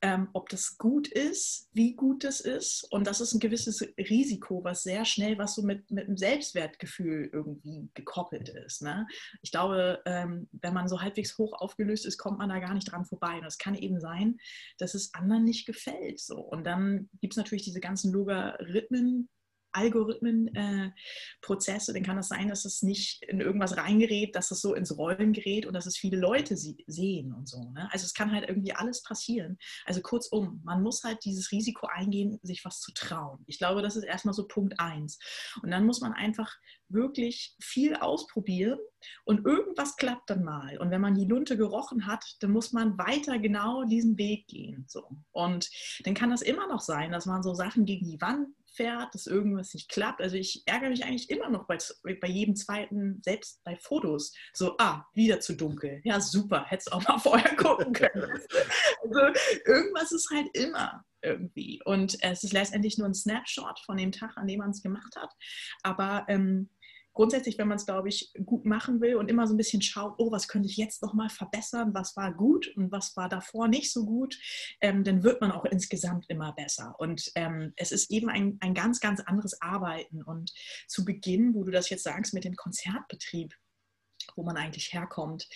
ähm, ob das gut ist, wie gut das ist. Und das ist ein gewisses Risiko, was sehr schnell, was so mit, mit einem Selbstwertgefühl irgendwie gekoppelt ist. Ne? Ich glaube, ähm, wenn man so halbwegs hoch aufgelöst ist, kommt man da gar nicht dran vorbei. Und es kann eben sein, dass es anderen nicht gefällt. So. Und dann gibt es natürlich diese ganzen Logarithmen, Algorithmenprozesse, äh, dann kann es das sein, dass es nicht in irgendwas reingerät, dass es so ins Rollen gerät und dass es viele Leute sie sehen und so. Ne? Also es kann halt irgendwie alles passieren. Also kurzum, man muss halt dieses Risiko eingehen, sich was zu trauen. Ich glaube, das ist erstmal so Punkt eins. Und dann muss man einfach wirklich viel ausprobieren und irgendwas klappt dann mal. Und wenn man die Lunte gerochen hat, dann muss man weiter genau diesen Weg gehen. So. Und dann kann das immer noch sein, dass man so Sachen gegen die Wand fährt, dass irgendwas nicht klappt. Also ich ärgere mich eigentlich immer noch bei, bei jedem zweiten, selbst bei Fotos. So, ah, wieder zu dunkel. Ja, super, hättest auch mal vorher gucken können. also irgendwas ist halt immer irgendwie. Und es ist letztendlich nur ein Snapshot von dem Tag, an dem man es gemacht hat. Aber ähm, grundsätzlich, wenn man es, glaube ich, gut machen will und immer so ein bisschen schaut, oh, was könnte ich jetzt nochmal verbessern, was war gut und was war davor nicht so gut, ähm, dann wird man auch insgesamt immer besser. Und ähm, es ist eben ein, ein ganz, ganz anderes Arbeiten. Und zu Beginn, wo du das jetzt sagst mit dem Konzertbetrieb, wo man eigentlich herkommt,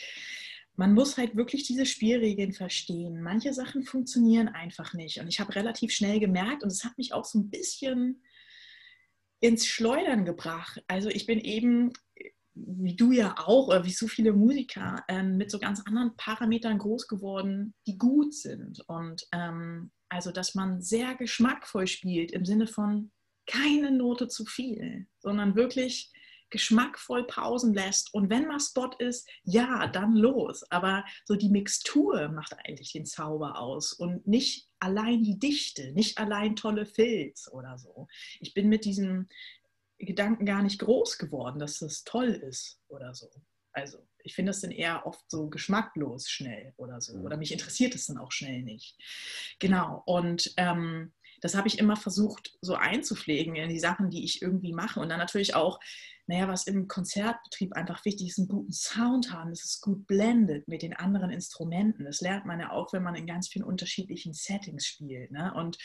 man muss halt wirklich diese Spielregeln verstehen. Manche Sachen funktionieren einfach nicht. Und ich habe relativ schnell gemerkt, und es hat mich auch so ein bisschen ins Schleudern gebracht. Also ich bin eben, wie du ja auch, wie so viele Musiker, ähm, mit so ganz anderen Parametern groß geworden, die gut sind. Und ähm, also, dass man sehr geschmackvoll spielt im Sinne von keine Note zu viel, sondern wirklich geschmackvoll pausen lässt. Und wenn mal Spot ist, ja, dann los. Aber so die Mixtur macht eigentlich den Zauber aus und nicht allein die Dichte, nicht allein tolle Filz oder so. Ich bin mit diesem Gedanken gar nicht groß geworden, dass das toll ist oder so. Also ich finde das dann eher oft so geschmacklos schnell oder so. Oder mich interessiert es dann auch schnell nicht. Genau. Und ähm, das habe ich immer versucht so einzupflegen in die Sachen, die ich irgendwie mache. Und dann natürlich auch naja, was im Konzertbetrieb einfach wichtig ist, einen guten Sound haben, dass es gut blendet mit den anderen Instrumenten. Das lernt man ja auch, wenn man in ganz vielen unterschiedlichen Settings spielt. Ne? Und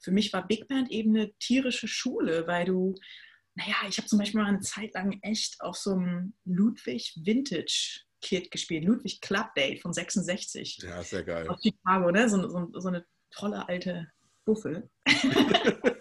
für mich war Big Band eben eine tierische Schule, weil du, naja, ich habe zum Beispiel mal eine Zeit lang echt auf so einem Ludwig Vintage Kit gespielt, Ludwig Club Date von 66. Ja, sehr geil. Aus Chicago, ne? so, so, so eine tolle alte Buffel.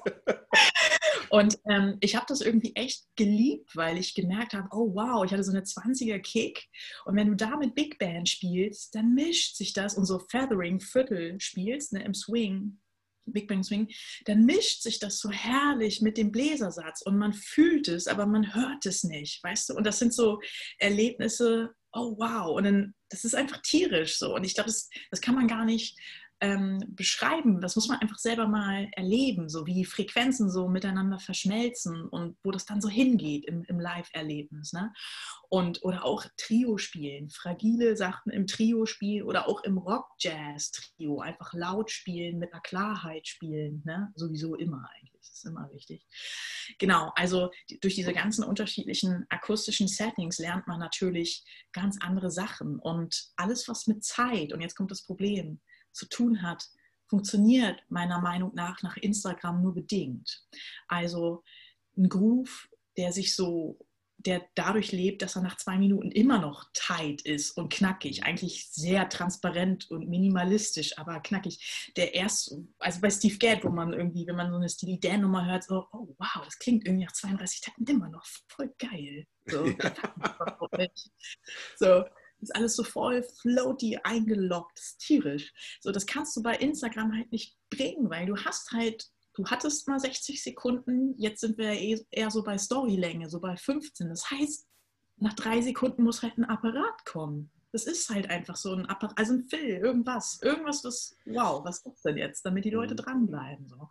Und ähm, ich habe das irgendwie echt geliebt, weil ich gemerkt habe, oh wow, ich hatte so eine 20er Kick. Und wenn du da mit Big Band spielst, dann mischt sich das und so Feathering Viertel spielst ne, im Swing, Big Bang Swing, dann mischt sich das so herrlich mit dem Bläsersatz und man fühlt es, aber man hört es nicht, weißt du? Und das sind so Erlebnisse, oh wow, und dann, das ist einfach tierisch so. Und ich glaube, das, das kann man gar nicht ähm, beschreiben. Das muss man einfach selber mal erleben, so wie Frequenzen so miteinander verschmelzen und wo das dann so hingeht im, im Live-Erlebnis. Ne? Und, oder auch Trio spielen, fragile Sachen im Trio spielen oder auch im Rock-Jazz-Trio, einfach laut spielen, mit einer Klarheit spielen. Ne? Sowieso immer eigentlich. Das ist immer wichtig. Genau, also durch diese ganzen unterschiedlichen akustischen Settings lernt man natürlich ganz andere Sachen und alles, was mit Zeit, und jetzt kommt das Problem, zu tun hat, funktioniert meiner Meinung nach nach Instagram nur bedingt. Also ein Groove, der sich so, der dadurch lebt, dass er nach zwei Minuten immer noch tight ist und knackig, eigentlich sehr transparent und minimalistisch, aber knackig. Der erst, also bei Steve Gadd, wo man irgendwie, wenn man so eine Steely Dan Nummer hört, so, oh wow, das klingt irgendwie nach 32 Takten immer noch voll geil. So, ja. so ist alles so voll floaty eingeloggt, ist tierisch. So, das kannst du bei Instagram halt nicht bringen, weil du hast halt, du hattest mal 60 Sekunden, jetzt sind wir eher so bei Storylänge, so bei 15. Das heißt, nach drei Sekunden muss halt ein Apparat kommen. Das ist halt einfach so ein Apparat, also ein Fill, irgendwas, irgendwas, was, wow, was ist denn jetzt, damit die Leute mhm. dranbleiben. So.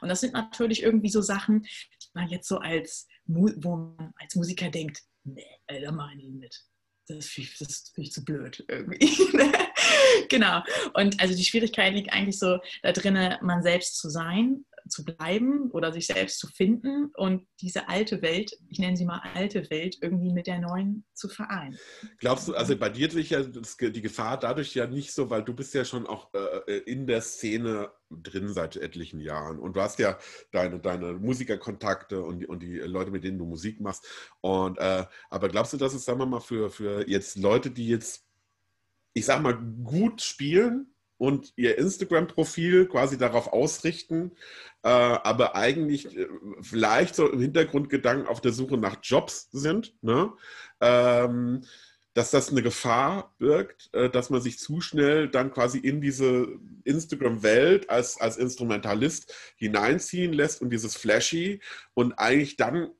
Und das sind natürlich irgendwie so Sachen, die man jetzt so als, wo man als Musiker denkt, nee, da mache ich nicht mit das finde ich, zu blöd irgendwie. genau. Und also die Schwierigkeit liegt eigentlich so da drin, man selbst zu sein zu bleiben oder sich selbst zu finden und diese alte Welt, ich nenne sie mal alte Welt, irgendwie mit der neuen zu vereinen. Glaubst du, also bei dir sehe ich ja die Gefahr dadurch ja nicht so, weil du bist ja schon auch äh, in der Szene drin seit etlichen Jahren und du hast ja deine, deine Musikerkontakte und die, und die Leute, mit denen du Musik machst. Und, äh, aber glaubst du, dass es, sagen wir mal, für, für jetzt Leute, die jetzt, ich sag mal, gut spielen, und ihr Instagram-Profil quasi darauf ausrichten, äh, aber eigentlich äh, vielleicht so im Hintergrund Gedanken auf der Suche nach Jobs sind, ne? ähm, dass das eine Gefahr birgt, äh, dass man sich zu schnell dann quasi in diese Instagram-Welt als, als Instrumentalist hineinziehen lässt und dieses Flashy und eigentlich dann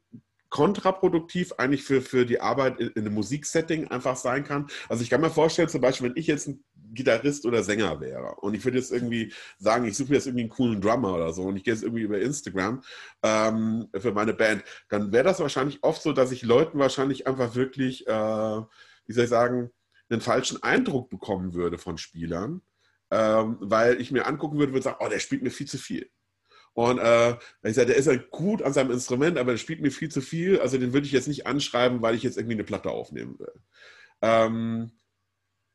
kontraproduktiv eigentlich für, für die Arbeit in, in einem Musiksetting einfach sein kann. Also ich kann mir vorstellen, zum Beispiel, wenn ich jetzt ein Gitarrist oder Sänger wäre und ich würde jetzt irgendwie sagen, ich suche mir jetzt irgendwie einen coolen Drummer oder so und ich gehe jetzt irgendwie über Instagram ähm, für meine Band, dann wäre das wahrscheinlich oft so, dass ich Leuten wahrscheinlich einfach wirklich, äh, wie soll ich sagen, einen falschen Eindruck bekommen würde von Spielern, ähm, weil ich mir angucken würde und würde sagen, oh, der spielt mir viel zu viel. Und äh, ich sage, der ist halt gut an seinem Instrument, aber der spielt mir viel zu viel. Also den würde ich jetzt nicht anschreiben, weil ich jetzt irgendwie eine Platte aufnehmen will. Ähm,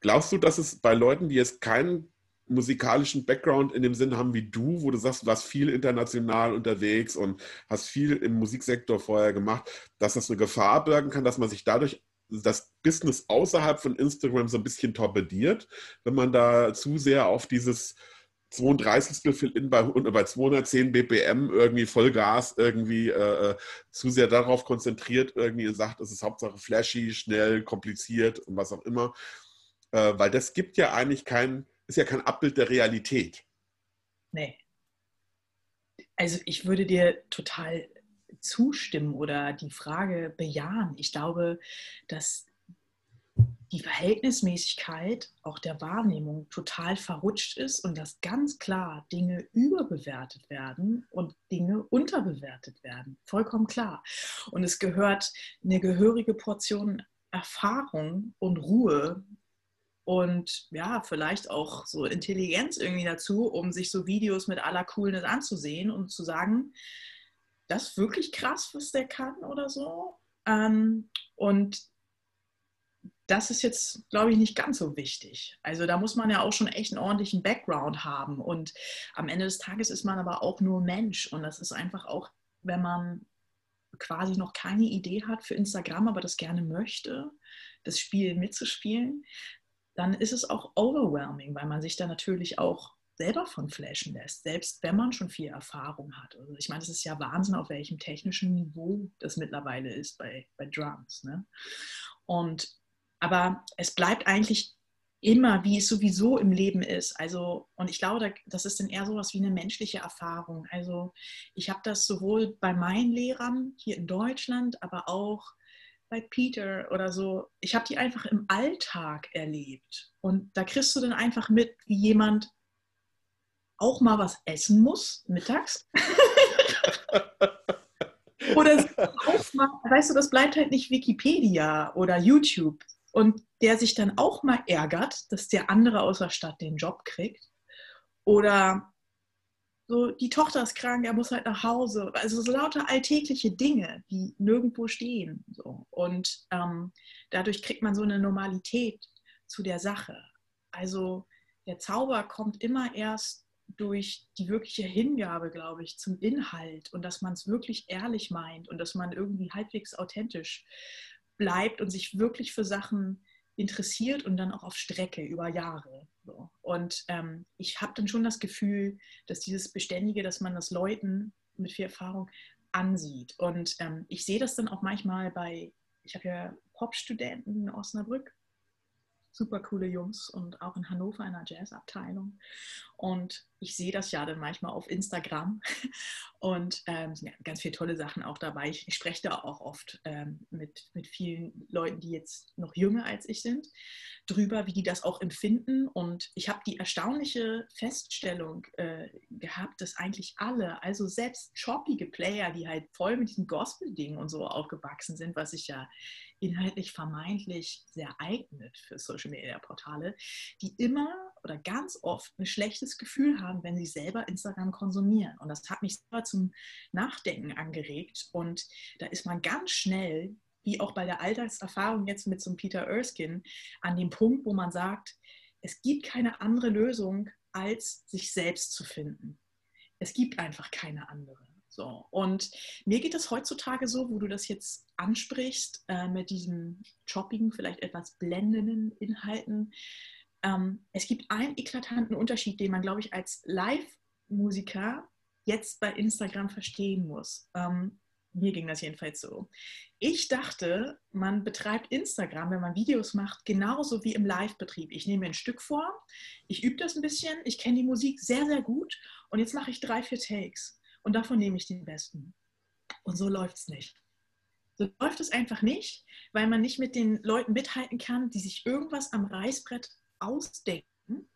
glaubst du, dass es bei Leuten, die jetzt keinen musikalischen Background in dem Sinn haben wie du, wo du sagst, du warst viel international unterwegs und hast viel im Musiksektor vorher gemacht, dass das eine Gefahr birgen kann, dass man sich dadurch das Business außerhalb von Instagram so ein bisschen torpediert, wenn man da zu sehr auf dieses 32. Fill-In bei, bei 210 BPM irgendwie Vollgas irgendwie äh, äh, zu sehr darauf konzentriert irgendwie sagt, es ist Hauptsache flashy, schnell, kompliziert und was auch immer. Äh, weil das gibt ja eigentlich kein, ist ja kein Abbild der Realität. Nee. Also ich würde dir total zustimmen oder die Frage bejahen. Ich glaube, dass die Verhältnismäßigkeit auch der Wahrnehmung total verrutscht ist und dass ganz klar Dinge überbewertet werden und Dinge unterbewertet werden. Vollkommen klar. Und es gehört eine gehörige Portion Erfahrung und Ruhe und ja, vielleicht auch so Intelligenz irgendwie dazu, um sich so Videos mit aller Coolness anzusehen und zu sagen, das ist wirklich krass, was der kann oder so. Ähm, und das ist jetzt, glaube ich, nicht ganz so wichtig. Also da muss man ja auch schon echt einen ordentlichen Background haben. Und am Ende des Tages ist man aber auch nur Mensch. Und das ist einfach auch, wenn man quasi noch keine Idee hat für Instagram, aber das gerne möchte, das Spiel mitzuspielen, dann ist es auch overwhelming, weil man sich da natürlich auch selber von flashen lässt, selbst wenn man schon viel Erfahrung hat. Also ich meine, es ist ja Wahnsinn, auf welchem technischen Niveau das mittlerweile ist bei, bei Drums. Ne? Und aber es bleibt eigentlich immer, wie es sowieso im Leben ist. Also, und ich glaube, das ist dann eher so was wie eine menschliche Erfahrung. Also, ich habe das sowohl bei meinen Lehrern hier in Deutschland, aber auch bei Peter oder so. Ich habe die einfach im Alltag erlebt. Und da kriegst du dann einfach mit, wie jemand auch mal was essen muss mittags. oder auch mal, weißt du, das bleibt halt nicht Wikipedia oder YouTube, und der sich dann auch mal ärgert, dass der andere aus der Stadt den Job kriegt. Oder so, die Tochter ist krank, er muss halt nach Hause. Also so lauter alltägliche Dinge, die nirgendwo stehen. So. Und ähm, dadurch kriegt man so eine Normalität zu der Sache. Also der Zauber kommt immer erst durch die wirkliche Hingabe, glaube ich, zum Inhalt und dass man es wirklich ehrlich meint und dass man irgendwie halbwegs authentisch bleibt und sich wirklich für Sachen interessiert und dann auch auf Strecke über Jahre. So. Und ähm, ich habe dann schon das Gefühl, dass dieses Beständige, dass man das Leuten mit viel Erfahrung ansieht. Und ähm, ich sehe das dann auch manchmal bei, ich habe ja Popstudenten in Osnabrück super coole Jungs und auch in Hannover in der Jazzabteilung. Und ich sehe das ja dann manchmal auf Instagram und ähm, ja ganz viele tolle Sachen auch dabei. Ich, ich spreche da auch oft ähm, mit, mit vielen Leuten, die jetzt noch jünger als ich sind, drüber, wie die das auch empfinden. Und ich habe die erstaunliche Feststellung äh, gehabt, dass eigentlich alle, also selbst choppige Player, die halt voll mit diesen Gospel-Dingen und so aufgewachsen sind, was ich ja inhaltlich vermeintlich sehr eignet für Social Media Portale, die immer oder ganz oft ein schlechtes Gefühl haben, wenn sie selber Instagram konsumieren. Und das hat mich selber zum Nachdenken angeregt. Und da ist man ganz schnell, wie auch bei der Alltagserfahrung jetzt mit so einem Peter Erskine, an dem Punkt, wo man sagt, es gibt keine andere Lösung, als sich selbst zu finden. Es gibt einfach keine andere. So. Und mir geht es heutzutage so, wo du das jetzt ansprichst, äh, mit diesen choppigen, vielleicht etwas blendenden Inhalten. Ähm, es gibt einen eklatanten Unterschied, den man, glaube ich, als Live-Musiker jetzt bei Instagram verstehen muss. Ähm, mir ging das jedenfalls so. Ich dachte, man betreibt Instagram, wenn man Videos macht, genauso wie im Live-Betrieb. Ich nehme mir ein Stück vor, ich übe das ein bisschen, ich kenne die Musik sehr, sehr gut und jetzt mache ich drei, vier Takes und davon nehme ich den besten. Und so läuft es nicht. So läuft es einfach nicht, weil man nicht mit den Leuten mithalten kann, die sich irgendwas am Reißbrett ausdenken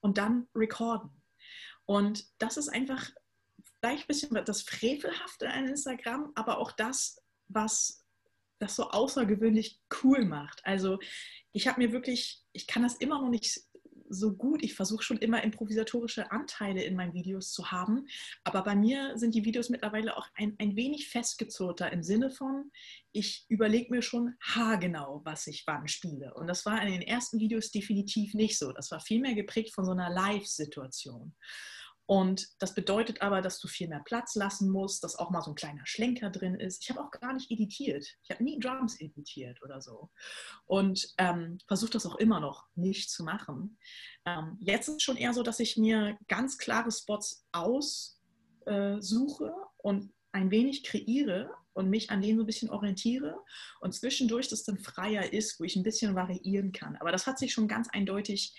und dann recorden. Und das ist einfach vielleicht ein bisschen das Frevelhafte an Instagram, aber auch das, was das so außergewöhnlich cool macht. Also ich habe mir wirklich, ich kann das immer noch nicht so gut. Ich versuche schon immer improvisatorische Anteile in meinen Videos zu haben. Aber bei mir sind die Videos mittlerweile auch ein, ein wenig festgezurrter im Sinne von, ich überlege mir schon haargenau, was ich wann spiele. Und das war in den ersten Videos definitiv nicht so. Das war vielmehr geprägt von so einer Live-Situation. Und das bedeutet aber, dass du viel mehr Platz lassen musst, dass auch mal so ein kleiner Schlenker drin ist. Ich habe auch gar nicht editiert. Ich habe nie Drums editiert oder so. Und ähm, versuche das auch immer noch nicht zu machen. Ähm, jetzt ist es schon eher so, dass ich mir ganz klare Spots aussuche äh, und ein wenig kreiere und mich an denen so ein bisschen orientiere und zwischendurch das dann freier ist, wo ich ein bisschen variieren kann. Aber das hat sich schon ganz eindeutig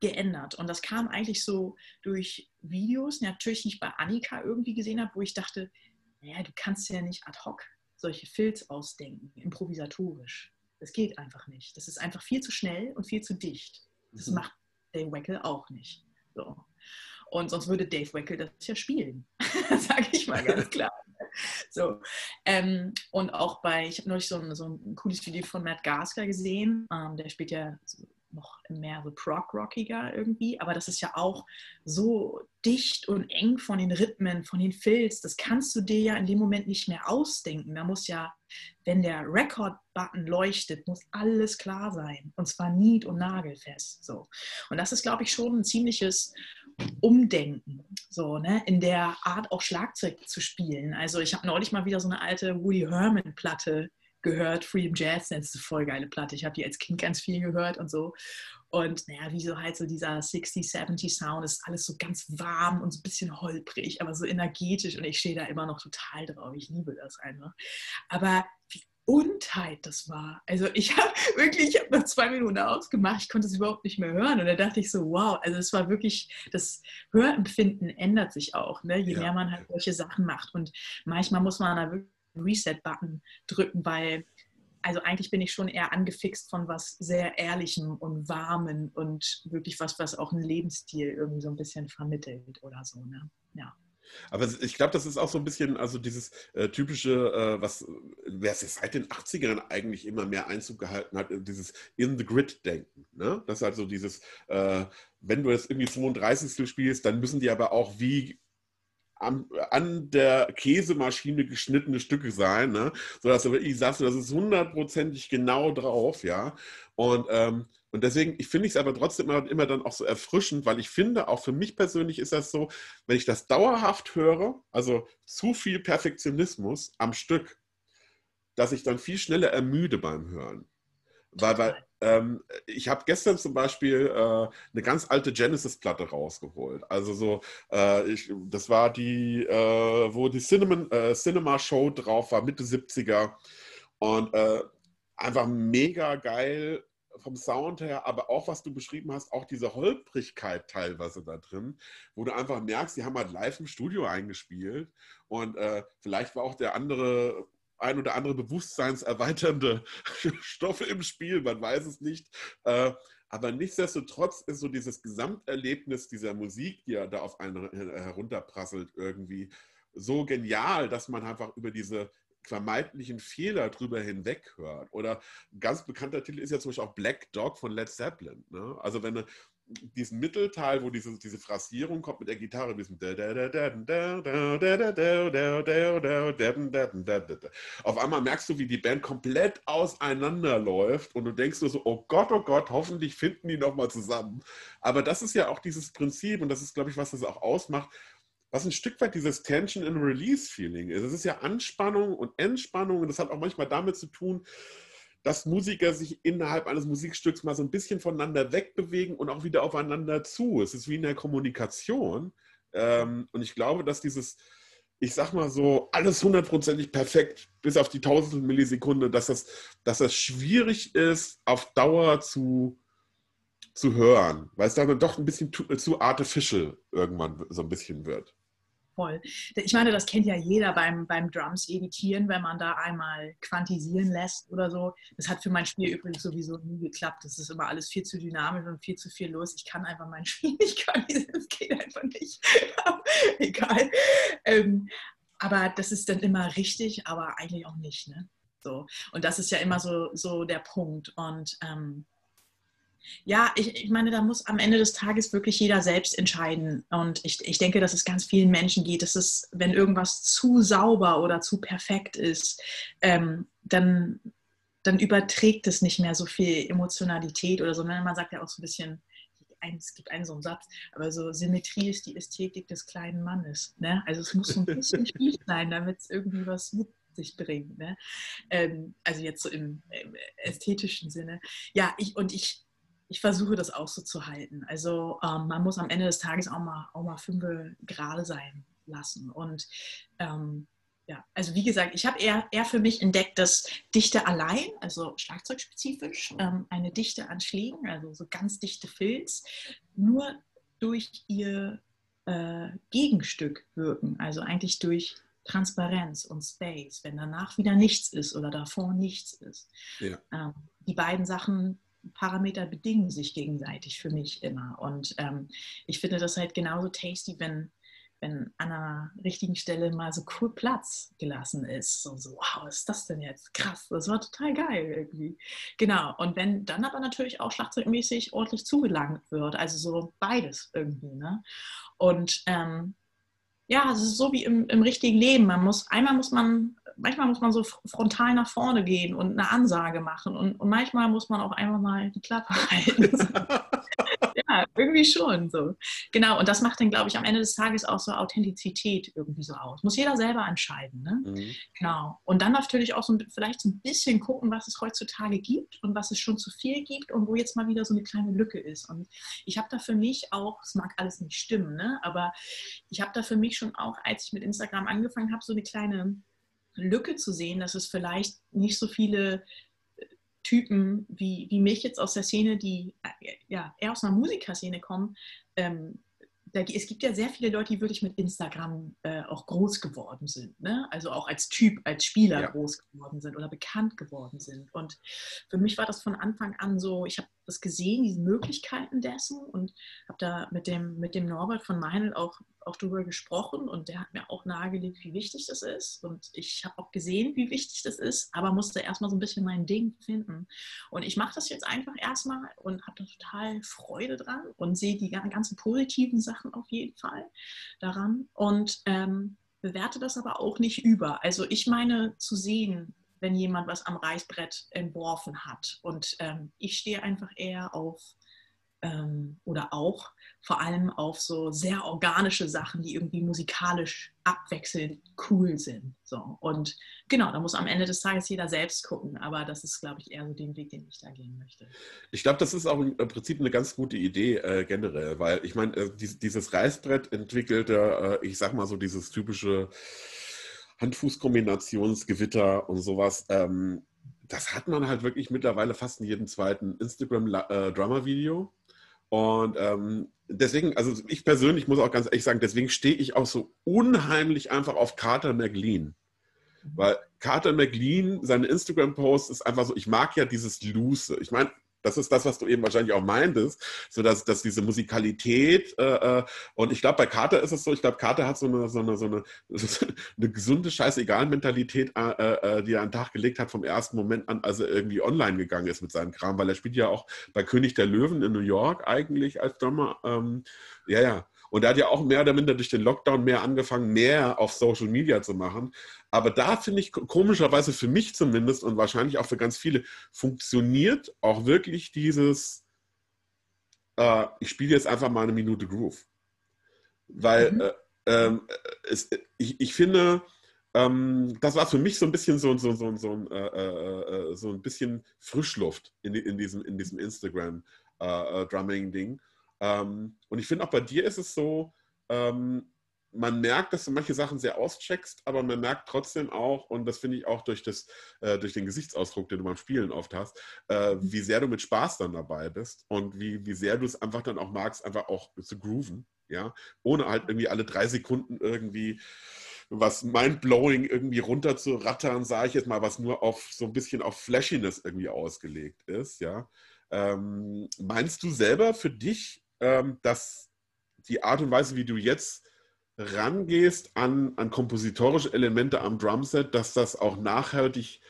geändert. Und das kam eigentlich so durch Videos, natürlich nicht bei Annika irgendwie gesehen habe, wo ich dachte, naja, du kannst ja nicht ad hoc solche Filz ausdenken, improvisatorisch. Das geht einfach nicht. Das ist einfach viel zu schnell und viel zu dicht. Das mhm. macht Dave Weckel auch nicht. So. Und sonst würde Dave Weckel das ja spielen, sage ich mal ganz klar. So. Ähm, und auch bei, ich habe neulich so ein, so ein cooles Video von Matt Gasker gesehen, ähm, der spielt ja noch mehr so prog-rockiger irgendwie, aber das ist ja auch so dicht und eng von den Rhythmen, von den Filz, das kannst du dir ja in dem Moment nicht mehr ausdenken. Da muss ja, wenn der Record-Button leuchtet, muss alles klar sein und zwar nied- und nagelfest. So. Und das ist, glaube ich, schon ein ziemliches Umdenken, so, ne, in der Art auch Schlagzeug zu spielen. Also ich habe neulich mal wieder so eine alte Woody Herman-Platte gehört, Freedom Jazz, das ist eine voll geile Platte. Ich habe die als Kind ganz viel gehört und so. Und naja, wie so halt so dieser 60, 70 Sound ist alles so ganz warm und so ein bisschen holprig, aber so energetisch und ich stehe da immer noch total drauf. Ich liebe das einfach. Aber wie Untheit das war. Also ich habe wirklich, ich habe nach zwei Minuten ausgemacht, ich konnte es überhaupt nicht mehr hören. Und da dachte ich so, wow, also es war wirklich, das Hörempfinden ändert sich auch, ne? je ja. mehr man halt solche Sachen macht. Und manchmal muss man da wirklich Reset-Button drücken, weil also eigentlich bin ich schon eher angefixt von was sehr Ehrlichem und Warmen und wirklich was, was auch einen Lebensstil irgendwie so ein bisschen vermittelt oder so. Ne? Ja. Aber ich glaube, das ist auch so ein bisschen, also dieses äh, typische, äh, was wer es seit den 80ern eigentlich immer mehr Einzug gehalten hat, dieses In the Grid-Denken. Ne? Das ist also dieses, äh, wenn du jetzt irgendwie 32. spielst, dann müssen die aber auch wie an, an der Käsemaschine geschnittene Stücke sein, ne? sodass du wirklich sagst, das ist hundertprozentig genau drauf, ja. Und, ähm, und deswegen, ich finde es aber trotzdem immer, immer dann auch so erfrischend, weil ich finde, auch für mich persönlich ist das so, wenn ich das dauerhaft höre, also zu viel Perfektionismus am Stück, dass ich dann viel schneller ermüde beim Hören. Weil, weil ähm, ich habe gestern zum Beispiel äh, eine ganz alte Genesis-Platte rausgeholt. Also so, äh, ich, das war die, äh, wo die Cinnamon, äh, Cinema Show drauf war, Mitte 70er. Und äh, einfach mega geil vom Sound her, aber auch was du beschrieben hast, auch diese Holprigkeit teilweise da drin, wo du einfach merkst, die haben halt live im Studio eingespielt und äh, vielleicht war auch der andere ein oder andere bewusstseinserweiternde Stoffe im Spiel, man weiß es nicht. Äh, aber nichtsdestotrotz ist so dieses Gesamterlebnis dieser Musik, die ja da auf einen herunterprasselt, irgendwie so genial, dass man einfach über diese vermeintlichen Fehler drüber hinweg hört. Oder ein ganz bekannter Titel ist ja zum Beispiel auch Black Dog von Led Zeppelin. Ne? Also wenn du diesen Mittelteil, wo diese, diese Phrasierung kommt mit der Gitarre, diesem auf einmal merkst du, wie die Band komplett auseinanderläuft und du denkst nur so, oh Gott, oh Gott, hoffentlich finden die nochmal zusammen. Aber das ist ja auch dieses Prinzip und das ist, glaube ich, was das auch ausmacht, was ein Stück weit dieses Tension and Release Feeling ist. Es ist ja Anspannung und Entspannung und das hat auch manchmal damit zu tun, dass Musiker sich innerhalb eines Musikstücks mal so ein bisschen voneinander wegbewegen und auch wieder aufeinander zu. Es ist wie in der Kommunikation. Ähm, und ich glaube, dass dieses, ich sag mal so, alles hundertprozentig perfekt, bis auf die tausendstel Millisekunde, dass das, dass das schwierig ist, auf Dauer zu, zu hören, weil es dann doch ein bisschen zu, zu artificial irgendwann so ein bisschen wird voll. Ich meine, das kennt ja jeder beim, beim Drums editieren, wenn man da einmal quantisieren lässt oder so. Das hat für mein Spiel übrigens sowieso nie geklappt. Das ist immer alles viel zu dynamisch und viel zu viel los. Ich kann einfach mein Spiel nicht quantisieren. Das geht einfach nicht. Egal. Ähm, aber das ist dann immer richtig, aber eigentlich auch nicht. Ne? So. Und das ist ja immer so, so der Punkt. Und ähm, ja, ich, ich meine, da muss am Ende des Tages wirklich jeder selbst entscheiden. Und ich, ich denke, dass es ganz vielen Menschen geht, dass es, wenn irgendwas zu sauber oder zu perfekt ist, ähm, dann, dann überträgt es nicht mehr so viel Emotionalität oder so. Ne? Man sagt ja auch so ein bisschen, es gibt einen so einen Satz, aber so Symmetrie ist die Ästhetik des kleinen Mannes. Ne? Also es muss so ein bisschen schief sein, damit es irgendwie was mit sich bringt. Ne? Ähm, also jetzt so im, im, ästhetischen Sinne. Ja, ich, und ich, ich versuche das auch so zu halten. Also ähm, man muss am Ende des Tages auch mal, auch mal fünf gerade sein lassen. Und ähm, ja, also wie gesagt, ich habe eher, eher für mich entdeckt, dass Dichte allein, also schlagzeugspezifisch, ähm, eine Dichte an Schlägen, also so ganz dichte Filz, nur durch ihr äh, Gegenstück wirken, also eigentlich durch Transparenz und Space, wenn danach wieder nichts ist oder davor nichts ist. Ja. Ähm, die beiden Sachen Parameter bedingen sich gegenseitig für mich immer. Und ähm, ich finde das halt genauso tasty, wenn, wenn an einer richtigen Stelle mal so cool Platz gelassen ist. So, so, wow, was ist das denn jetzt? Krass, das war total geil irgendwie. Genau. Und wenn dann aber natürlich auch schlagzeugmäßig ordentlich zugelangt wird, also so beides irgendwie. Ne? Und ähm, ja, es ist so wie im, im richtigen Leben. Man muss, einmal muss man manchmal muss man so frontal nach vorne gehen und eine Ansage machen und, und manchmal muss man auch einfach mal die Klappe halten. ja, irgendwie schon so. Genau, und das macht dann, glaube ich, am Ende des Tages auch so Authentizität irgendwie so aus. Muss jeder selber entscheiden. Ne? Mhm. Genau. Und dann natürlich auch so vielleicht so ein bisschen gucken, was es heutzutage gibt und was es schon zu viel gibt und wo jetzt mal wieder so eine kleine Lücke ist. Und ich habe da für mich auch, es mag alles nicht stimmen, ne? aber ich habe da für mich schon auch, als ich mit Instagram angefangen habe, so eine kleine Lücke zu sehen, dass es vielleicht nicht so viele Typen wie, wie mich jetzt aus der Szene, die äh, ja, eher aus einer Musikerszene kommen, ähm, da, es gibt ja sehr viele Leute, die wirklich mit Instagram äh, auch groß geworden sind. Ne? Also auch als Typ, als Spieler ja. groß geworden sind oder bekannt geworden sind. Und für mich war das von Anfang an so, ich habe das gesehen, diese Möglichkeiten dessen und habe da mit dem, mit dem Norbert von Meinl auch, auch darüber gesprochen und der hat mir auch nahegelegt, wie wichtig das ist und ich habe auch gesehen, wie wichtig das ist, aber musste erstmal so ein bisschen mein Ding finden und ich mache das jetzt einfach erstmal und habe da total Freude dran und sehe die ganzen positiven Sachen auf jeden Fall daran und ähm, bewerte das aber auch nicht über. Also ich meine zu sehen, wenn jemand was am Reißbrett entworfen hat. Und ähm, ich stehe einfach eher auf ähm, oder auch vor allem auf so sehr organische Sachen, die irgendwie musikalisch abwechselnd cool sind. So. Und genau, da muss am Ende des Tages jeder selbst gucken. Aber das ist, glaube ich, eher so den Weg, den ich da gehen möchte. Ich glaube, das ist auch im Prinzip eine ganz gute Idee äh, generell, weil ich meine, äh, dieses Reißbrett entwickelte, äh, ich sag mal so dieses typische Hand-Fuß-Kombinationsgewitter und sowas. Ähm, das hat man halt wirklich mittlerweile fast in jedem zweiten Instagram-Drummer-Video. Und ähm, deswegen, also ich persönlich muss auch ganz ehrlich sagen, deswegen stehe ich auch so unheimlich einfach auf Carter McLean. Weil Carter McLean, seine Instagram-Post ist einfach so, ich mag ja dieses Loose. Ich meine, Das ist das, was du eben wahrscheinlich auch meintest, so dass, dass diese Musikalität äh, äh und ich glaube, bei Carter ist es so, ich glaube, Carter hat so eine, so eine, so eine, so eine gesunde Scheißegal-Mentalität, äh, äh, die er an den Tag gelegt hat vom ersten Moment an, als er irgendwie online gegangen ist mit seinem Kram, weil er spielt ja auch bei König der Löwen in New York eigentlich als Drummer. Ähm, ja, ja. Und er hat ja auch mehr oder minder durch den Lockdown mehr angefangen, mehr auf Social Media zu machen. Aber da finde ich komischerweise für mich zumindest und wahrscheinlich auch für ganz viele funktioniert auch wirklich dieses, äh, ich spiele jetzt einfach mal eine Minute Groove. Weil mhm. äh, äh, es, ich, ich finde, ähm, das war für mich so ein bisschen so, so, so, so, äh, äh, äh, so ein bisschen Frischluft in, in diesem, in diesem Instagram-Drumming-Ding. Ähm, und ich finde auch bei dir ist es so, ähm, man merkt, dass du manche Sachen sehr auscheckst, aber man merkt trotzdem auch, und das finde ich auch durch, das, äh, durch den Gesichtsausdruck, den du beim Spielen oft hast, äh, wie sehr du mit Spaß dann dabei bist und wie, wie sehr du es einfach dann auch magst, einfach auch zu grooven, ja, ohne halt irgendwie alle drei Sekunden irgendwie was mindblowing irgendwie runter zu rattern, sage ich jetzt mal, was nur auf so ein bisschen auf Flashiness irgendwie ausgelegt ist, ja. Ähm, meinst du selber für dich, ähm, dass die Art und Weise, wie du jetzt rangehst an, an kompositorische Elemente am Drumset, dass das auch nachhaltig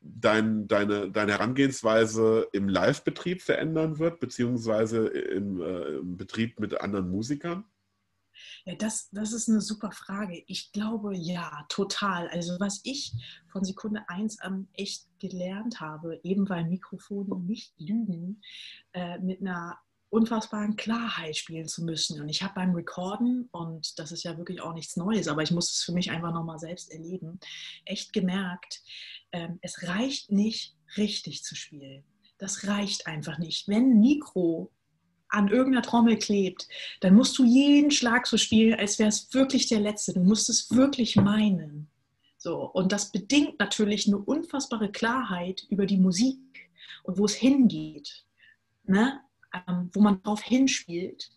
dein, deine, deine Herangehensweise im Live-Betrieb verändern wird, beziehungsweise im, äh, im Betrieb mit anderen Musikern? Ja, das, das ist eine super Frage. Ich glaube ja, total. Also was ich von Sekunde 1 an echt gelernt habe, eben weil Mikrofone nicht lügen, äh, mit einer unfassbaren Klarheit spielen zu müssen. Und ich habe beim Recorden, und das ist ja wirklich auch nichts Neues, aber ich muss es für mich einfach nochmal selbst erleben, echt gemerkt, ähm, es reicht nicht, richtig zu spielen. Das reicht einfach nicht. Wenn ein Mikro an irgendeiner Trommel klebt, dann musst du jeden Schlag so spielen, als wäre es wirklich der letzte. Du musst es wirklich meinen. So, und das bedingt natürlich eine unfassbare Klarheit über die Musik und wo es hingeht. Ne? Ähm, wo man drauf hinspielt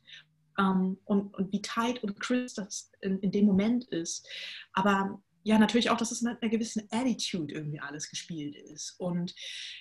ähm, und, und wie tight und crisp das in, in dem Moment ist. Aber ja, natürlich auch, dass es mit einer gewissen Attitude irgendwie alles gespielt ist. Und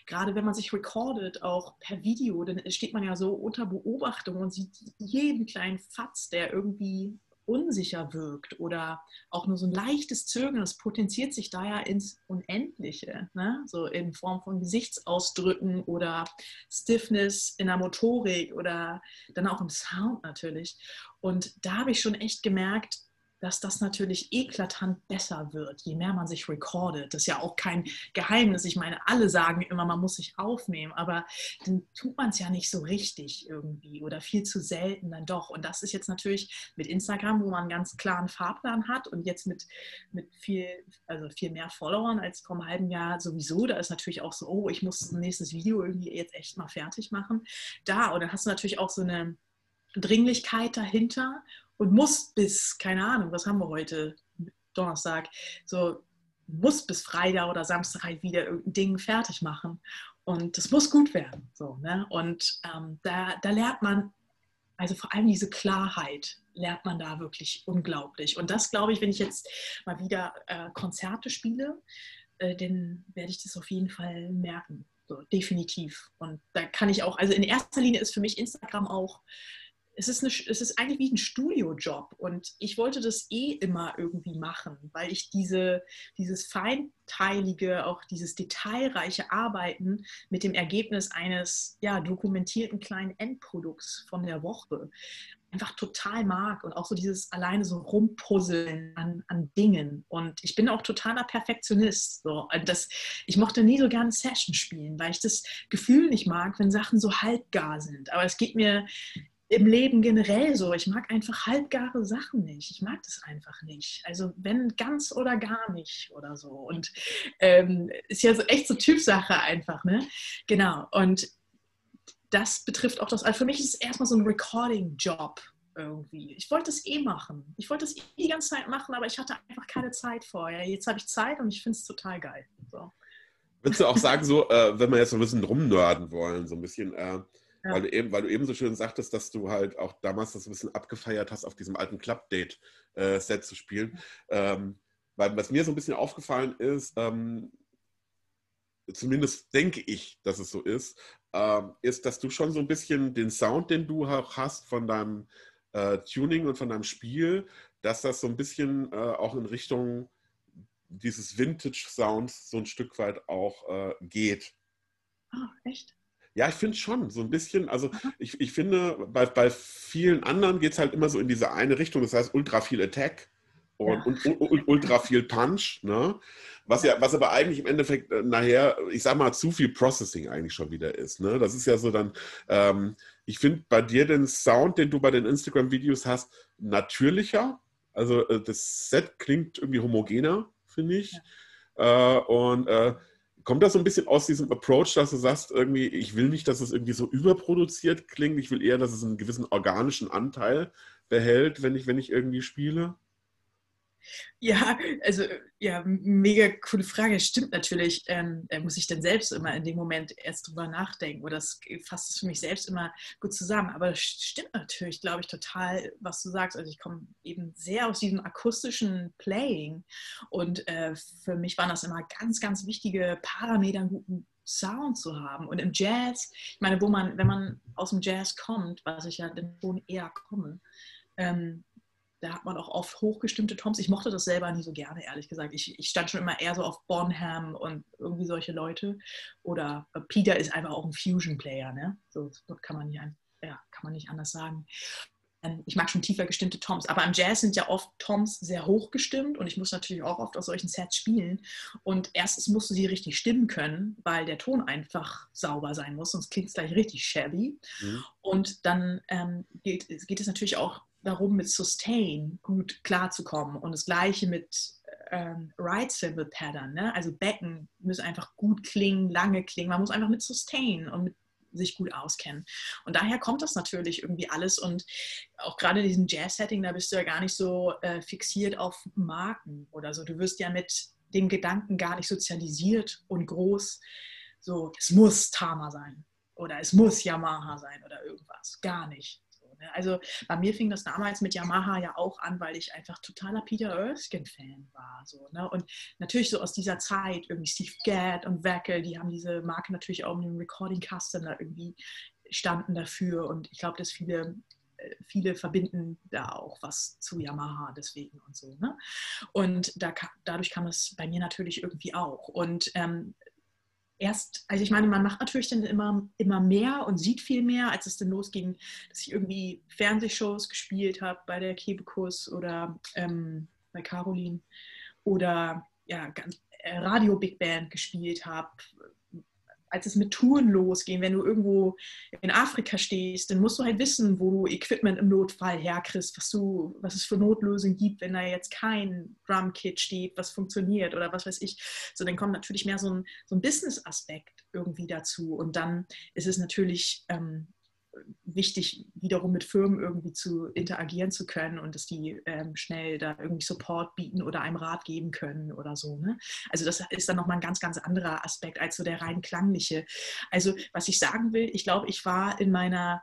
gerade wenn man sich recordet, auch per Video, dann steht man ja so unter Beobachtung und sieht jeden kleinen Fatz, der irgendwie unsicher wirkt oder auch nur so ein leichtes Zögern, das potenziert sich da ja ins Unendliche, ne? so in Form von Gesichtsausdrücken oder Stiffness in der Motorik oder dann auch im Sound natürlich. Und da habe ich schon echt gemerkt, dass das natürlich eklatant besser wird, je mehr man sich recordet. Das ist ja auch kein Geheimnis. Ich meine, alle sagen immer, man muss sich aufnehmen, aber dann tut man es ja nicht so richtig irgendwie oder viel zu selten dann doch. Und das ist jetzt natürlich mit Instagram, wo man einen ganz klaren Fahrplan hat und jetzt mit, mit viel, also viel mehr Followern als vor einem halben Jahr sowieso. Da ist natürlich auch so, oh, ich muss ein nächstes Video irgendwie jetzt echt mal fertig machen. Da, und dann hast du natürlich auch so eine Dringlichkeit dahinter und muss bis, keine Ahnung, was haben wir heute, Donnerstag, so muss bis Freitag oder Samstag halt wieder irgendein Ding fertig machen. Und das muss gut werden. So, ne? Und ähm, da, da lernt man, also vor allem diese Klarheit lernt man da wirklich unglaublich. Und das glaube ich, wenn ich jetzt mal wieder äh, Konzerte spiele, äh, dann werde ich das auf jeden Fall merken. So, definitiv. Und da kann ich auch, also in erster Linie ist für mich Instagram auch es ist, eine, es ist eigentlich wie ein Studiojob und ich wollte das eh immer irgendwie machen, weil ich diese, dieses feinteilige, auch dieses detailreiche Arbeiten mit dem Ergebnis eines ja, dokumentierten kleinen Endprodukts von der Woche einfach total mag und auch so dieses alleine so rumpuzzeln an, an Dingen. Und ich bin auch totaler Perfektionist. So. Das, ich mochte nie so gerne Session spielen, weil ich das Gefühl nicht mag, wenn Sachen so halbgar sind. Aber es geht mir im Leben generell so. Ich mag einfach halbgare Sachen nicht. Ich mag das einfach nicht. Also wenn ganz oder gar nicht oder so. Und ähm, ist ja so echt so Typsache einfach, ne? Genau. Und das betrifft auch das. Also für mich ist es erstmal so ein Recording-Job irgendwie. Ich wollte es eh machen. Ich wollte es eh die ganze Zeit machen, aber ich hatte einfach keine Zeit vorher. Jetzt habe ich Zeit und ich finde es total geil. So. Würdest du auch sagen, so, äh, wenn wir jetzt so ein bisschen rumnörden wollen, so ein bisschen, äh, ja. Weil, du eben, weil du eben so schön sagtest, dass du halt auch damals das ein bisschen abgefeiert hast, auf diesem alten Club-Date-Set äh, zu spielen. Ähm, weil was mir so ein bisschen aufgefallen ist, ähm, zumindest denke ich, dass es so ist, ähm, ist, dass du schon so ein bisschen den Sound, den du hast von deinem äh, Tuning und von deinem Spiel, dass das so ein bisschen äh, auch in Richtung dieses Vintage-Sounds so ein Stück weit auch äh, geht. Ah, echt? Ja, ich finde schon, so ein bisschen. Also ich, ich finde, bei, bei vielen anderen geht es halt immer so in diese eine Richtung, das heißt ultra viel Attack und, ja. und, und, ultra viel Punch. Ne? Was ja, was aber eigentlich im Endeffekt äh, nachher, ich sag mal, zu viel Processing eigentlich schon wieder ist. Ne? Das ist ja so dann, ähm, ich finde bei dir den Sound, den du bei den Instagram-Videos hast, natürlicher. Also äh, das Set klingt irgendwie homogener, finde ich. Ja. Äh, und äh, kommt das so ein bisschen aus diesem Approach, dass du sagst, irgendwie, ich will nicht, dass es irgendwie so überproduziert klingt, ich will eher, dass es einen gewissen organischen Anteil behält, wenn ich, wenn ich irgendwie spiele? Ja, also ja, mega coole Frage. Stimmt natürlich. Ähm, muss ich dann selbst immer in dem Moment erst drüber nachdenken oder das fasst es für mich selbst immer gut zusammen. Aber das stimmt natürlich, glaube ich, total, was du sagst. Also ich komme eben sehr aus diesem akustischen Playing und äh, für mich waren das immer ganz, ganz wichtige Parameter, einen guten Sound zu haben. Und im Jazz, ich meine, wo man, wenn man aus dem Jazz kommt, was ich ja dann schon eher komme, ähm, da hat man auch oft hochgestimmte Toms. Ich mochte das selber nie so gerne, ehrlich gesagt. Ich, ich stand schon immer eher so auf Bonham und irgendwie solche Leute. Oder äh, Peter ist einfach auch ein Fusion-Player, ne? So kann man nicht, ja, kann man nicht anders sagen. Ähm, ich mag schon tiefer gestimmte Toms, aber am Jazz sind ja oft Toms sehr hoch gestimmt und ich muss natürlich auch oft aus solchen Sets spielen. Und erstens musst du sie richtig stimmen können, weil der Ton einfach sauber sein muss, sonst klingt es gleich richtig shabby. Mhm. Und dann ähm, geht, geht es natürlich auch darum, mit Sustain gut klarzukommen. Und das gleiche mit ähm, Right Symbol Pattern. Ne? Also Becken müssen einfach gut klingen, lange klingen. Man muss einfach mit Sustain und mit sich gut auskennen. Und daher kommt das natürlich irgendwie alles. Und auch gerade in diesem Jazz-Setting, da bist du ja gar nicht so äh, fixiert auf Marken oder so. Du wirst ja mit dem Gedanken gar nicht sozialisiert und groß. So, es muss Tama sein oder es muss Yamaha sein oder irgendwas. Gar nicht. Ne? Also bei mir fing das damals mit Yamaha ja auch an, weil ich einfach totaler Peter Erskine-Fan war. So, ne? Und natürlich so aus dieser Zeit, irgendwie Steve Gadd und Wackel, die haben diese Marke natürlich auch mit dem Recording Custom da irgendwie standen dafür. Und ich glaube, dass viele äh, viele verbinden da auch was zu Yamaha deswegen und so. Ne? Und da, dadurch kam es bei mir natürlich irgendwie auch. Und ähm, erst, also ich meine, man macht natürlich dann immer, immer mehr und sieht viel mehr, als es dann losging, dass ich irgendwie Fernsehshows gespielt habe bei der Kebekus oder ähm, bei Caroline oder ja, äh, Radio Big Band gespielt habe, als es mit Touren losging, wenn du irgendwo in Afrika stehst, dann musst du halt wissen, wo du Equipment im Notfall herkriegst, was, du, was es für Notlösungen gibt, wenn da jetzt kein Drumkit steht, was funktioniert oder was weiß ich. So, dann kommt natürlich mehr so ein, so ein Business-Aspekt irgendwie dazu. Und dann ist es natürlich ähm, wichtig, wiederum mit Firmen irgendwie zu interagieren zu können und dass die ähm, schnell da irgendwie Support bieten oder einem Rat geben können oder so. Ne? Also das ist dann nochmal ein ganz, ganz anderer Aspekt als so der rein klangliche. Also was ich sagen will, ich glaube, ich war in meiner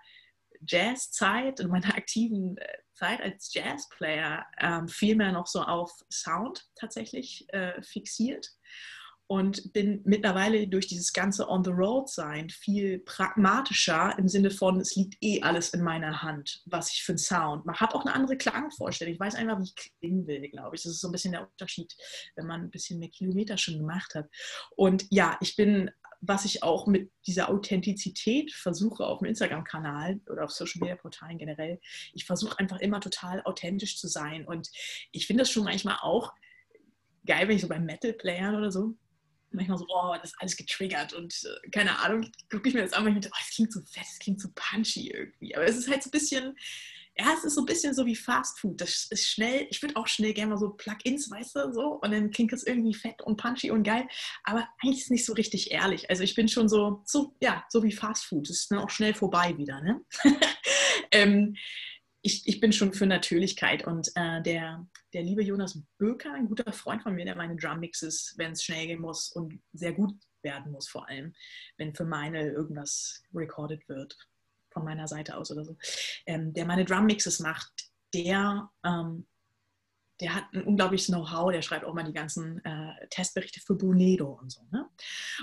Jazzzeit, in meiner aktiven äh, Zeit als Jazzplayer ähm, viel mehr noch so auf Sound tatsächlich äh, fixiert und bin mittlerweile durch dieses ganze On-the-Road-Sein viel pragmatischer im Sinne von, es liegt eh alles in meiner Hand, was ich für einen Sound mache. Habe auch eine andere Klangvorstellung. Ich weiß einfach, wie ich klingen will, glaube ich. Das ist so ein bisschen der Unterschied, wenn man ein bisschen mehr Kilometer schon gemacht hat. Und ja, ich bin was ich auch mit dieser Authentizität versuche auf dem Instagram-Kanal oder auf Social-Media-Portalen generell. Ich versuche einfach immer total authentisch zu sein. Und ich finde das schon manchmal auch geil, wenn ich so bei Metal-Playern oder so manchmal so, oh, das ist alles getriggert und äh, keine Ahnung, gucke ich mir das an und ich denke, oh, das klingt so fett, das klingt so punchy irgendwie. Aber es ist halt so ein bisschen, ja, es ist so ein bisschen so wie Fast Food. Das ist schnell, ich würde auch schnell gerne mal so Plugins, weißt du, so, und dann klingt das irgendwie fett und punchy und geil, aber eigentlich ist es nicht so richtig ehrlich. Also ich bin schon so, so ja, so wie Fast Food. Es ist dann auch schnell vorbei wieder, ne? ähm, ich, ich bin schon für Natürlichkeit und äh, der, der liebe Jonas Böker, ein guter Freund von mir, der meine Drummixes, wenn es schnell gehen muss und sehr gut werden muss, vor allem, wenn für meine irgendwas recorded wird, von meiner Seite aus oder so, ähm, der meine Drummixes macht, der ähm, der hat ein unglaubliches Know-how, der schreibt auch mal die ganzen äh, Testberichte für Bonedo und so. Ne?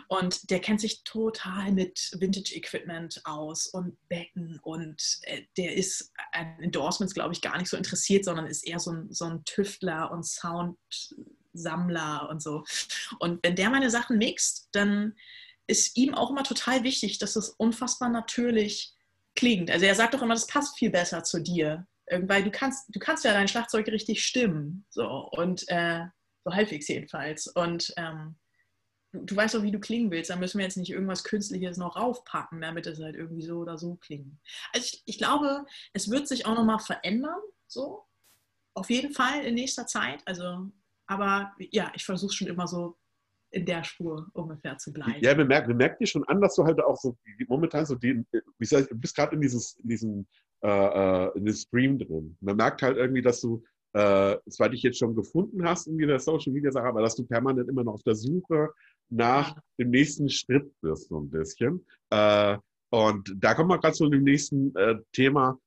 Und der kennt sich total mit Vintage-Equipment aus und Becken und äh, der ist an Endorsements, glaube ich, gar nicht so interessiert, sondern ist eher so ein, so ein Tüftler und Soundsammler und so. Und wenn der meine Sachen mixt, dann ist ihm auch immer total wichtig, dass es unfassbar natürlich klingt. Also er sagt doch immer, das passt viel besser zu dir weil du kannst, du kannst ja dein Schlagzeug richtig stimmen. So, und äh, so halbwegs jedenfalls. Und ähm, du, du, weißt auch, wie du klingen willst. Da müssen wir jetzt nicht irgendwas Künstliches noch raufpacken, damit es halt irgendwie so oder so klingt. Also ich, ich glaube, es wird sich auch nochmal verändern. So. Auf jeden Fall in nächster Zeit. Also, aber ja, ich versuche schon immer so in der Spur ungefähr zu bleiben. Ja, man merkt, man merkt dir schon an, dass du halt auch so momentan so den, wie sag ich, du bist gerade in dieses, in diesem äh, äh, in den Stream drin. Man merkt halt irgendwie, dass du, äh, zwar dich jetzt schon gefunden hast in dieser Social Media Sache, aber dass du permanent immer noch auf der Suche nach dem nächsten Schritt bist, so ein bisschen. Äh, und da kommen wir gerade zu dem nächsten äh, Thema.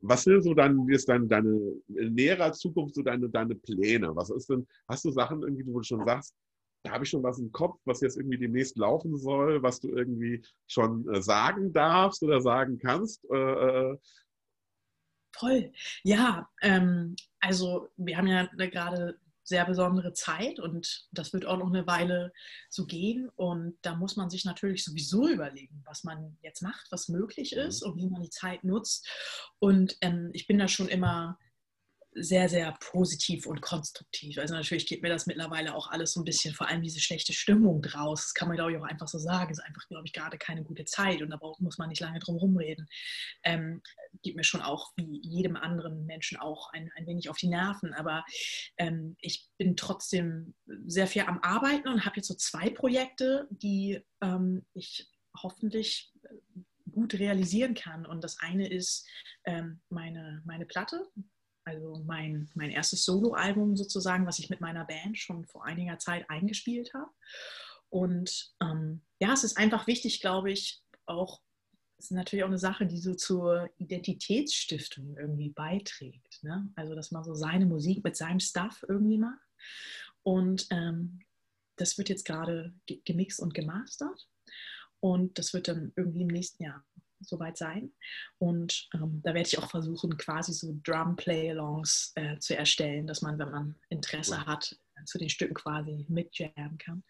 Was sind so dann, wie ist dann deine in näherer Zukunft so deine, deine Pläne? Was ist denn, hast du Sachen irgendwie, wo du schon sagst, da habe ich schon was im Kopf, was jetzt irgendwie demnächst laufen soll, was du irgendwie schon äh, sagen darfst oder sagen kannst? Äh, äh Voll. Ja, ähm, also wir haben ja gerade sehr besondere Zeit und das wird auch noch eine Weile so gehen. Und da muss man sich natürlich sowieso überlegen, was man jetzt macht, was möglich mhm. ist und wie man die Zeit nutzt. Und ähm, ich bin da schon immer sehr, sehr positiv und konstruktiv. Also natürlich geht mir das mittlerweile auch alles so ein bisschen, vor allem diese schlechte Stimmung draus. Das kann man, glaube ich, auch einfach so sagen. Ist einfach, glaube ich, gerade keine gute Zeit und da muss man nicht lange drum rumreden. Ähm, geht mir schon auch wie jedem anderen Menschen auch ein, ein wenig auf die Nerven. Aber ähm, ich bin trotzdem sehr viel am Arbeiten und habe jetzt so zwei Projekte, die ähm, ich hoffentlich gut realisieren kann. Und das eine ist ähm, meine, meine Platte, also mein, mein erstes Soloalbum sozusagen, was ich mit meiner Band schon vor einiger Zeit eingespielt habe. Und ähm, ja, es ist einfach wichtig, glaube ich, auch, es ist natürlich auch eine Sache, die so zur Identitätsstiftung irgendwie beiträgt. Ne? Also, dass man so seine Musik mit seinem Stuff irgendwie macht. Und ähm, das wird jetzt gerade gemixt und gemastert. Und das wird dann irgendwie im nächsten Jahr soweit sein. Und ähm, da werde ich auch versuchen, quasi so Drum-Play-Alongs äh, zu erstellen, dass man, wenn man Interesse hat, zu den Stücken quasi mitjammen kann.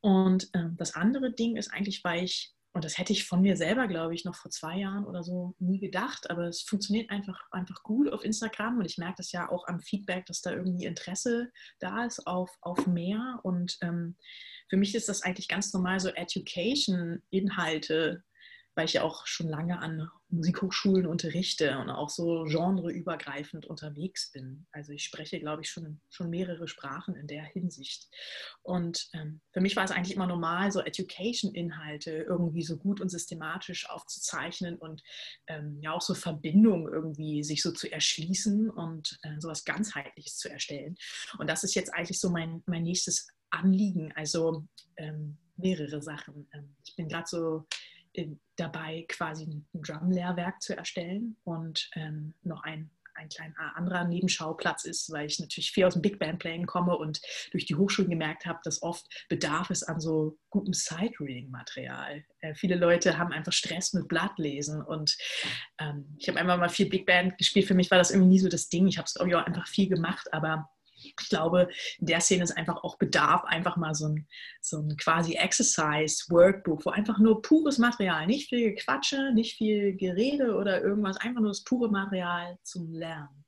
Und ähm, das andere Ding ist eigentlich, weil ich, und das hätte ich von mir selber, glaube ich, noch vor zwei Jahren oder so nie gedacht, aber es funktioniert einfach, einfach gut auf Instagram und ich merke das ja auch am Feedback, dass da irgendwie Interesse da ist auf, auf mehr. Und ähm, für mich ist das eigentlich ganz normal, so Education-Inhalte weil ich ja auch schon lange an Musikhochschulen unterrichte und auch so genreübergreifend unterwegs bin. Also ich spreche, glaube ich, schon, schon mehrere Sprachen in der Hinsicht. Und ähm, für mich war es eigentlich immer normal, so Education-Inhalte irgendwie so gut und systematisch aufzuzeichnen und ähm, ja auch so Verbindungen irgendwie sich so zu erschließen und äh, sowas ganzheitliches zu erstellen. Und das ist jetzt eigentlich so mein, mein nächstes Anliegen, also ähm, mehrere Sachen. Ähm, ich bin gerade so dabei, quasi ein Drum-Lehrwerk zu erstellen und ähm, noch ein ein kleiner anderer Nebenschauplatz ist, weil ich natürlich viel aus dem Big Band Playing komme und durch die Hochschulen gemerkt habe, dass oft Bedarf ist an so gutem Sight-Reading-Material. Äh, viele Leute haben einfach Stress mit Blattlesen und ähm, ich habe einmal mal viel Big Band gespielt. Für mich war das irgendwie nie so das Ding. Ich habe es, auch einfach viel gemacht, aber ich glaube, in der Szene ist einfach auch Bedarf, einfach mal so ein, so ein quasi Exercise-Workbook, wo einfach nur pures Material, nicht viel Quatsche, nicht viel Gerede oder irgendwas, einfach nur das pure Material zum Lernen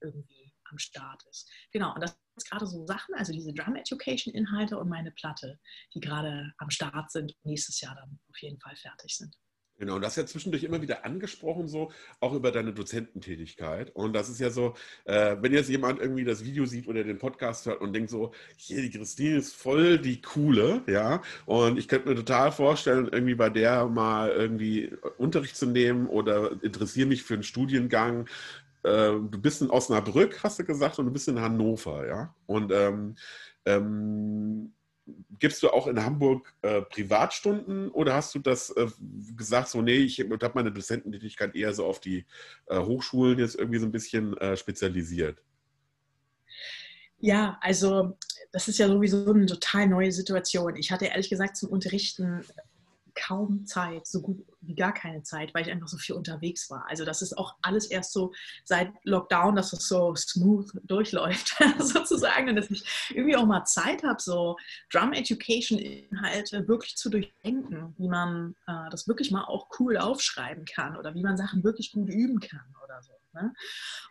irgendwie am Start ist. Genau, und das sind gerade so Sachen, also diese Drum Education Inhalte und meine Platte, die gerade am Start sind und nächstes Jahr dann auf jeden Fall fertig sind. Genau, und das ist ja zwischendurch immer wieder angesprochen, so auch über deine Dozententätigkeit. Und das ist ja so, äh, wenn jetzt jemand irgendwie das Video sieht oder den Podcast hört und denkt so, hier, die Christine ist voll die coole, ja. Und ich könnte mir total vorstellen, irgendwie bei der mal irgendwie Unterricht zu nehmen oder interessiere mich für einen Studiengang. Äh, du bist in Osnabrück, hast du gesagt, und du bist in Hannover, ja. Und ähm, ähm, gibst du auch in Hamburg äh, Privatstunden oder hast du das äh, gesagt, so, nee, ich habe meine Dozententätigkeit eher so auf die äh, Hochschulen jetzt irgendwie so ein bisschen äh, spezialisiert? Ja, also das ist ja sowieso eine total neue Situation. Ich hatte ehrlich gesagt zum Unterrichten kaum Zeit, so gut wie gar keine Zeit, weil ich einfach so viel unterwegs war. Also das ist auch alles erst so seit Lockdown, dass es so smooth durchläuft sozusagen und dass ich irgendwie auch mal Zeit habe, so Drum Education Inhalte wirklich zu durchdenken, wie man äh, das wirklich mal auch cool aufschreiben kann oder wie man Sachen wirklich gut üben kann oder so. Ne?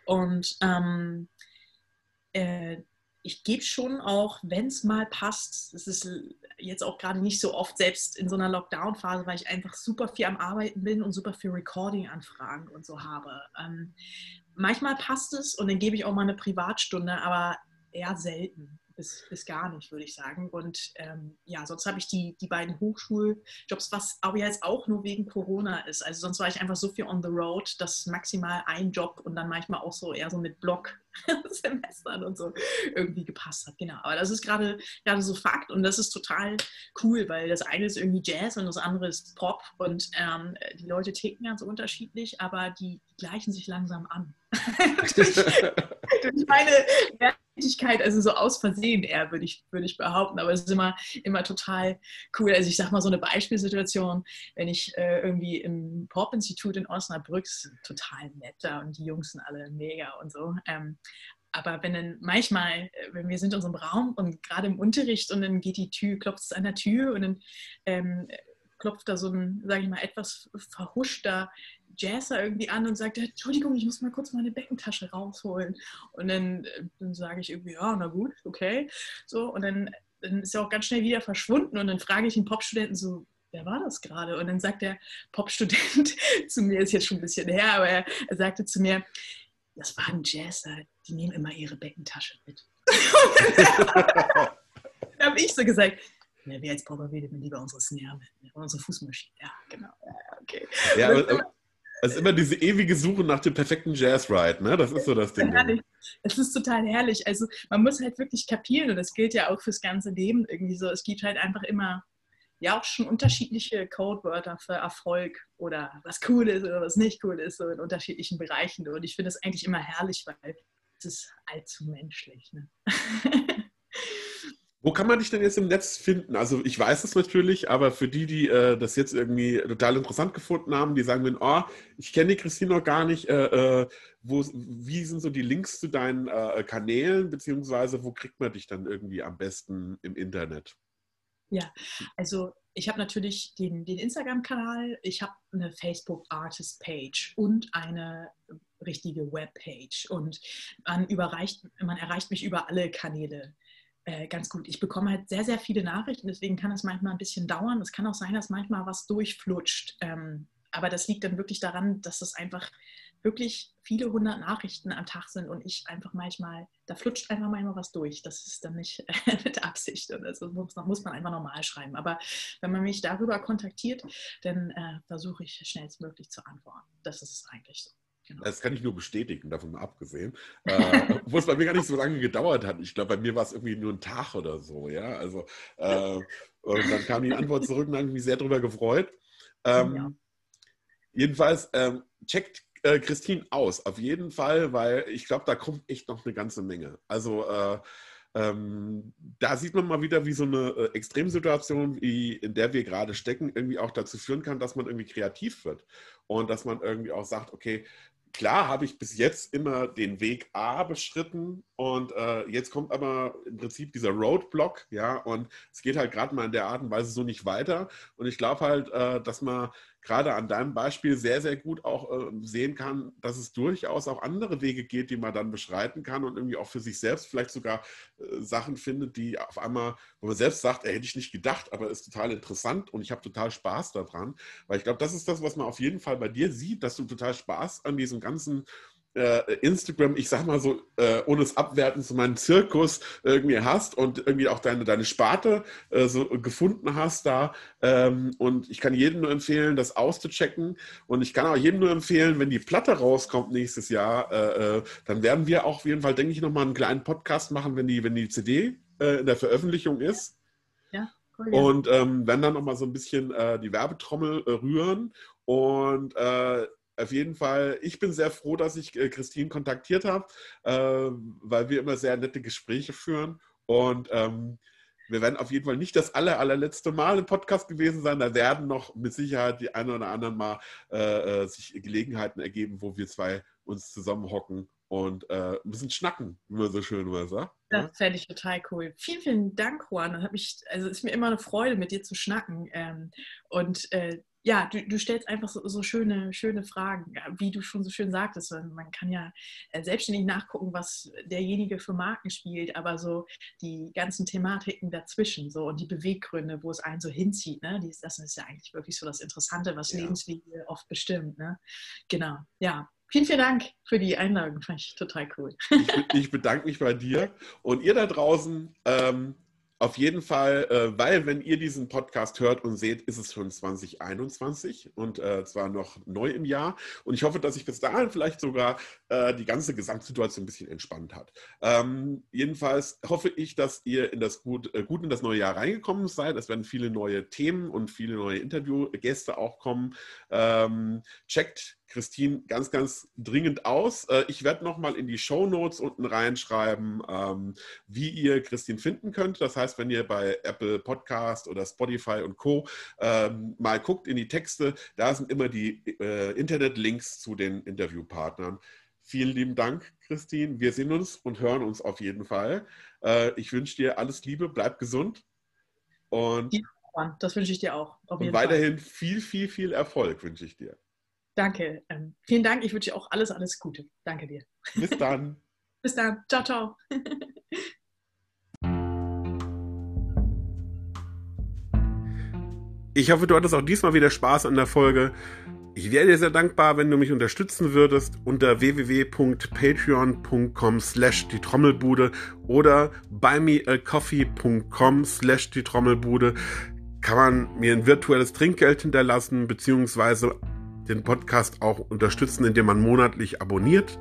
Und ähm, äh, ich gebe schon auch, wenn es mal passt, es ist jetzt auch gerade nicht so oft, selbst in so einer Lockdown-Phase, weil ich einfach super viel am Arbeiten bin und super viel Recording-Anfragen und so habe. Ähm, manchmal passt es und dann gebe ich auch mal eine Privatstunde, aber eher selten bis, bis gar nicht, würde ich sagen. Und ähm, ja, sonst habe ich die, die beiden Hochschuljobs, was aber jetzt auch nur wegen Corona ist. Also sonst war ich einfach so viel on the road, dass maximal ein Job und dann manchmal auch so eher so mit Block-Semestern und so irgendwie gepasst hat. Genau. Aber das ist gerade gerade so Fakt und das ist total cool, weil das eine ist irgendwie Jazz und das andere ist Pop und ähm, die Leute ticken ganz unterschiedlich, aber die gleichen sich langsam an. durch, durch meine Tätigkeit, also so aus Versehen eher, würde ich, würde ich behaupten. Aber es ist immer, immer total cool. Also ich sage mal so eine Beispielsituation, wenn ich äh, irgendwie im Pop-Institut in Osnabrück, total nett da und die Jungs sind alle mega und so. Ähm, aber wenn dann manchmal, äh, wenn wir sind in unserem Raum und gerade im Unterricht und dann geht die Tür, klopft es an der Tür und dann ähm, klopft da so ein, sage ich mal, etwas verhuschter Jazzer irgendwie an und sagt, Entschuldigung, ich muss mal kurz meine Beckentasche rausholen. Und dann, äh, dann sage ich irgendwie, ja, na gut, okay. So, und dann, dann ist er auch ganz schnell wieder verschwunden. Und dann frage ich den Popstudenten so, wer war das gerade? Und dann sagt der Popstudent zu mir, ist jetzt schon ein bisschen her, aber er, er sagte zu mir, das war ein Jazzer, die nehmen immer ihre Beckentasche mit. dann habe ich so gesagt, ja, wer als will, nimmt lieber unsere Snare mit, unsere Fußmaschine. Ja, genau. Ja, okay. Ja, aber, es ist immer diese ewige Suche nach dem perfekten Jazz-Ride, ne? Das ist so das Ding. Herrlich. Es ist total herrlich. Also man muss halt wirklich kapieren und das gilt ja auch fürs ganze Leben irgendwie so. Es gibt halt einfach immer ja auch schon unterschiedliche Codewörter für Erfolg oder was cool ist oder was nicht cool ist, so in unterschiedlichen Bereichen. Und ich finde das eigentlich immer herrlich, weil es ist allzu menschlich. Ne? Wo kann man dich denn jetzt im Netz finden? Also ich weiß es natürlich, aber für die, die äh, das jetzt irgendwie total interessant gefunden haben, die sagen mir, oh, ich kenne die Christine noch gar nicht, äh, äh, wo, wie sind so die Links zu deinen äh, Kanälen, beziehungsweise wo kriegt man dich dann irgendwie am besten im Internet? Ja, also ich habe natürlich den, den Instagram-Kanal, ich habe eine Facebook-Artist-Page und eine richtige Webpage und man, überreicht, man erreicht mich über alle Kanäle äh, ganz gut. Ich bekomme halt sehr, sehr viele Nachrichten, deswegen kann es manchmal ein bisschen dauern. Es kann auch sein, dass manchmal was durchflutscht. Ähm, aber das liegt dann wirklich daran, dass es einfach wirklich viele hundert Nachrichten am Tag sind und ich einfach manchmal, da flutscht einfach manchmal was durch. Das ist dann nicht mit Absicht und das muss, muss, man einfach normal schreiben. Aber wenn man mich darüber kontaktiert, dann äh, versuche ich schnellstmöglich zu antworten. Das ist eigentlich so. Genau. Das kann ich nur bestätigen, davon mal abgesehen. äh, wo es bei mir gar nicht so lange gedauert hat. Ich glaube, bei mir war es irgendwie nur ein Tag oder so, ja. Also, äh, und dann kam die Antwort zurück und habe mich sehr darüber gefreut. Ähm, ja. Jedenfalls, ähm, checkt äh, Christine aus, auf jeden Fall, weil ich glaube, da kommt echt noch eine ganze Menge. Also, äh, ähm, da sieht man mal wieder, wie so eine äh, Extremsituation, wie in der wir gerade stecken, irgendwie auch dazu führen kann, dass man irgendwie kreativ wird. Und dass man irgendwie auch sagt, okay, klar habe ich bis jetzt immer den Weg A beschritten und äh, jetzt kommt aber im Prinzip dieser Roadblock, ja, und es geht halt gerade mal in der Art und Weise so nicht weiter. Und ich glaube halt, äh, dass man gerade an deinem Beispiel sehr, sehr gut auch äh, sehen kann, dass es durchaus auch andere Wege geht, die man dann beschreiten kann und irgendwie auch für sich selbst vielleicht sogar äh, Sachen findet, die auf einmal, wo man selbst sagt, ey, hätte ich nicht gedacht, aber ist total interessant und ich habe total Spaß daran. Weil ich glaube, das ist das, was man auf jeden Fall bei dir sieht, dass du total Spaß an diesem ganzen Instagram, ich sag mal so, äh, ohne es abwerten zu meinem Zirkus irgendwie hast und irgendwie auch deine, deine Sparte äh, so gefunden hast da. Ähm, und ich kann jedem nur empfehlen, das auszuchecken. Und ich kann auch jedem nur empfehlen, wenn die Platte rauskommt nächstes Jahr, äh, äh, dann werden wir auch auf jeden Fall, denke ich, nochmal einen kleinen Podcast machen, wenn die, wenn die CD äh, in der Veröffentlichung ist. Ja. Cool, ja. Und ähm, werden dann nochmal so ein bisschen die Werbetrommel rühren. Und auf jeden Fall, ich bin sehr froh, dass ich äh, Christine kontaktiert habe, äh, weil wir immer sehr nette Gespräche führen. Und ähm, wir werden auf jeden Fall nicht das aller, allerletzte Mal im Podcast gewesen sein. Da werden noch mit Sicherheit die ein oder anderen Mal äh, äh sich Gelegenheiten ergeben, wo wir zwei uns zusammenhocken und äh, ein bisschen schnacken, wie man so schön immer sagt. Das fände ich total cool. Vielen, vielen Dank, Juan. Mich, also ist mir immer eine Freude, mit dir zu schnacken. Ähm, und äh, ja, du, du, stellst einfach so, so, schöne, schöne Fragen, wie du schon so schön sagtest. Man kann ja äh, selbstständig nachgucken, was derjenige für Marken spielt, aber so die ganzen Thematiken dazwischen so und die Beweggründe, wo es einen so hinzieht, ne? das ist ja eigentlich wirklich so das Interessante, was ja. Lebenswege oft bestimmt. Ne? Genau, ja. Vielen, vielen Dank für die Einladung. Fand ich total cool. Ich, ich bedanke mich bei dir und ihr da draußen. Ähm, auf jeden Fall, äh, weil wenn ihr diesen Podcast hört und seht, ist es schon 2021 und äh, zwar noch neu im Jahr. Und ich hoffe, dass sich bis dahin vielleicht sogar äh, die ganze Gesamtsituation ein bisschen entspannt hat. Ähm, jedenfalls hoffe ich, dass ihr in das gut, äh, gut in das neue Jahr reingekommen seid. Es werden viele neue Themen und viele neue Interviewgäste auch kommen. Ähm, checkt Christine ganz, ganz dringend aus. Äh, ich werde nochmal in die Show Notes unten reinschreiben, ähm, wie ihr Christine finden könnt. Das heißt, wenn ihr bei Apple Podcast oder Spotify und Co. Ähm, mal guckt in die Texte, da sind immer die äh, Internetlinks zu den Interviewpartnern. Vielen lieben Dank, Christine. Wir sehen uns und hören uns auf jeden Fall. Äh, ich wünsche dir alles Liebe, bleib gesund. Und das wünsche ich dir auch. und weiterhin Fall. viel, viel, viel Erfolg wünsche ich dir. Danke. Ähm, vielen Dank. Ich wünsche dir auch alles, alles Gute. Danke dir. Bis dann. Bis dann. Ciao, ciao. Ich hoffe, du hattest auch diesmal wieder Spaß an der Folge. Ich wäre dir sehr dankbar, wenn du mich unterstützen würdest unter www.patreon.com slash die Trommelbude oder buymeacoffee.com slash die Trommelbude kann man mir ein virtuelles Trinkgeld hinterlassen, beziehungsweise den Podcast auch unterstützen, indem man monatlich abonniert.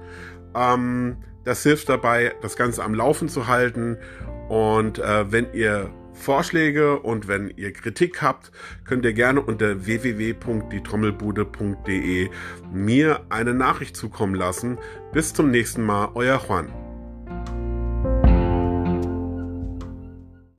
Ähm, das hilft dabei, das Ganze am Laufen zu halten. Und äh, wenn ihr Vorschläge und wenn ihr Kritik habt, könnt ihr gerne unter www.dietrommelbude.de mir eine Nachricht zukommen lassen. Bis zum nächsten Mal, euer Juan.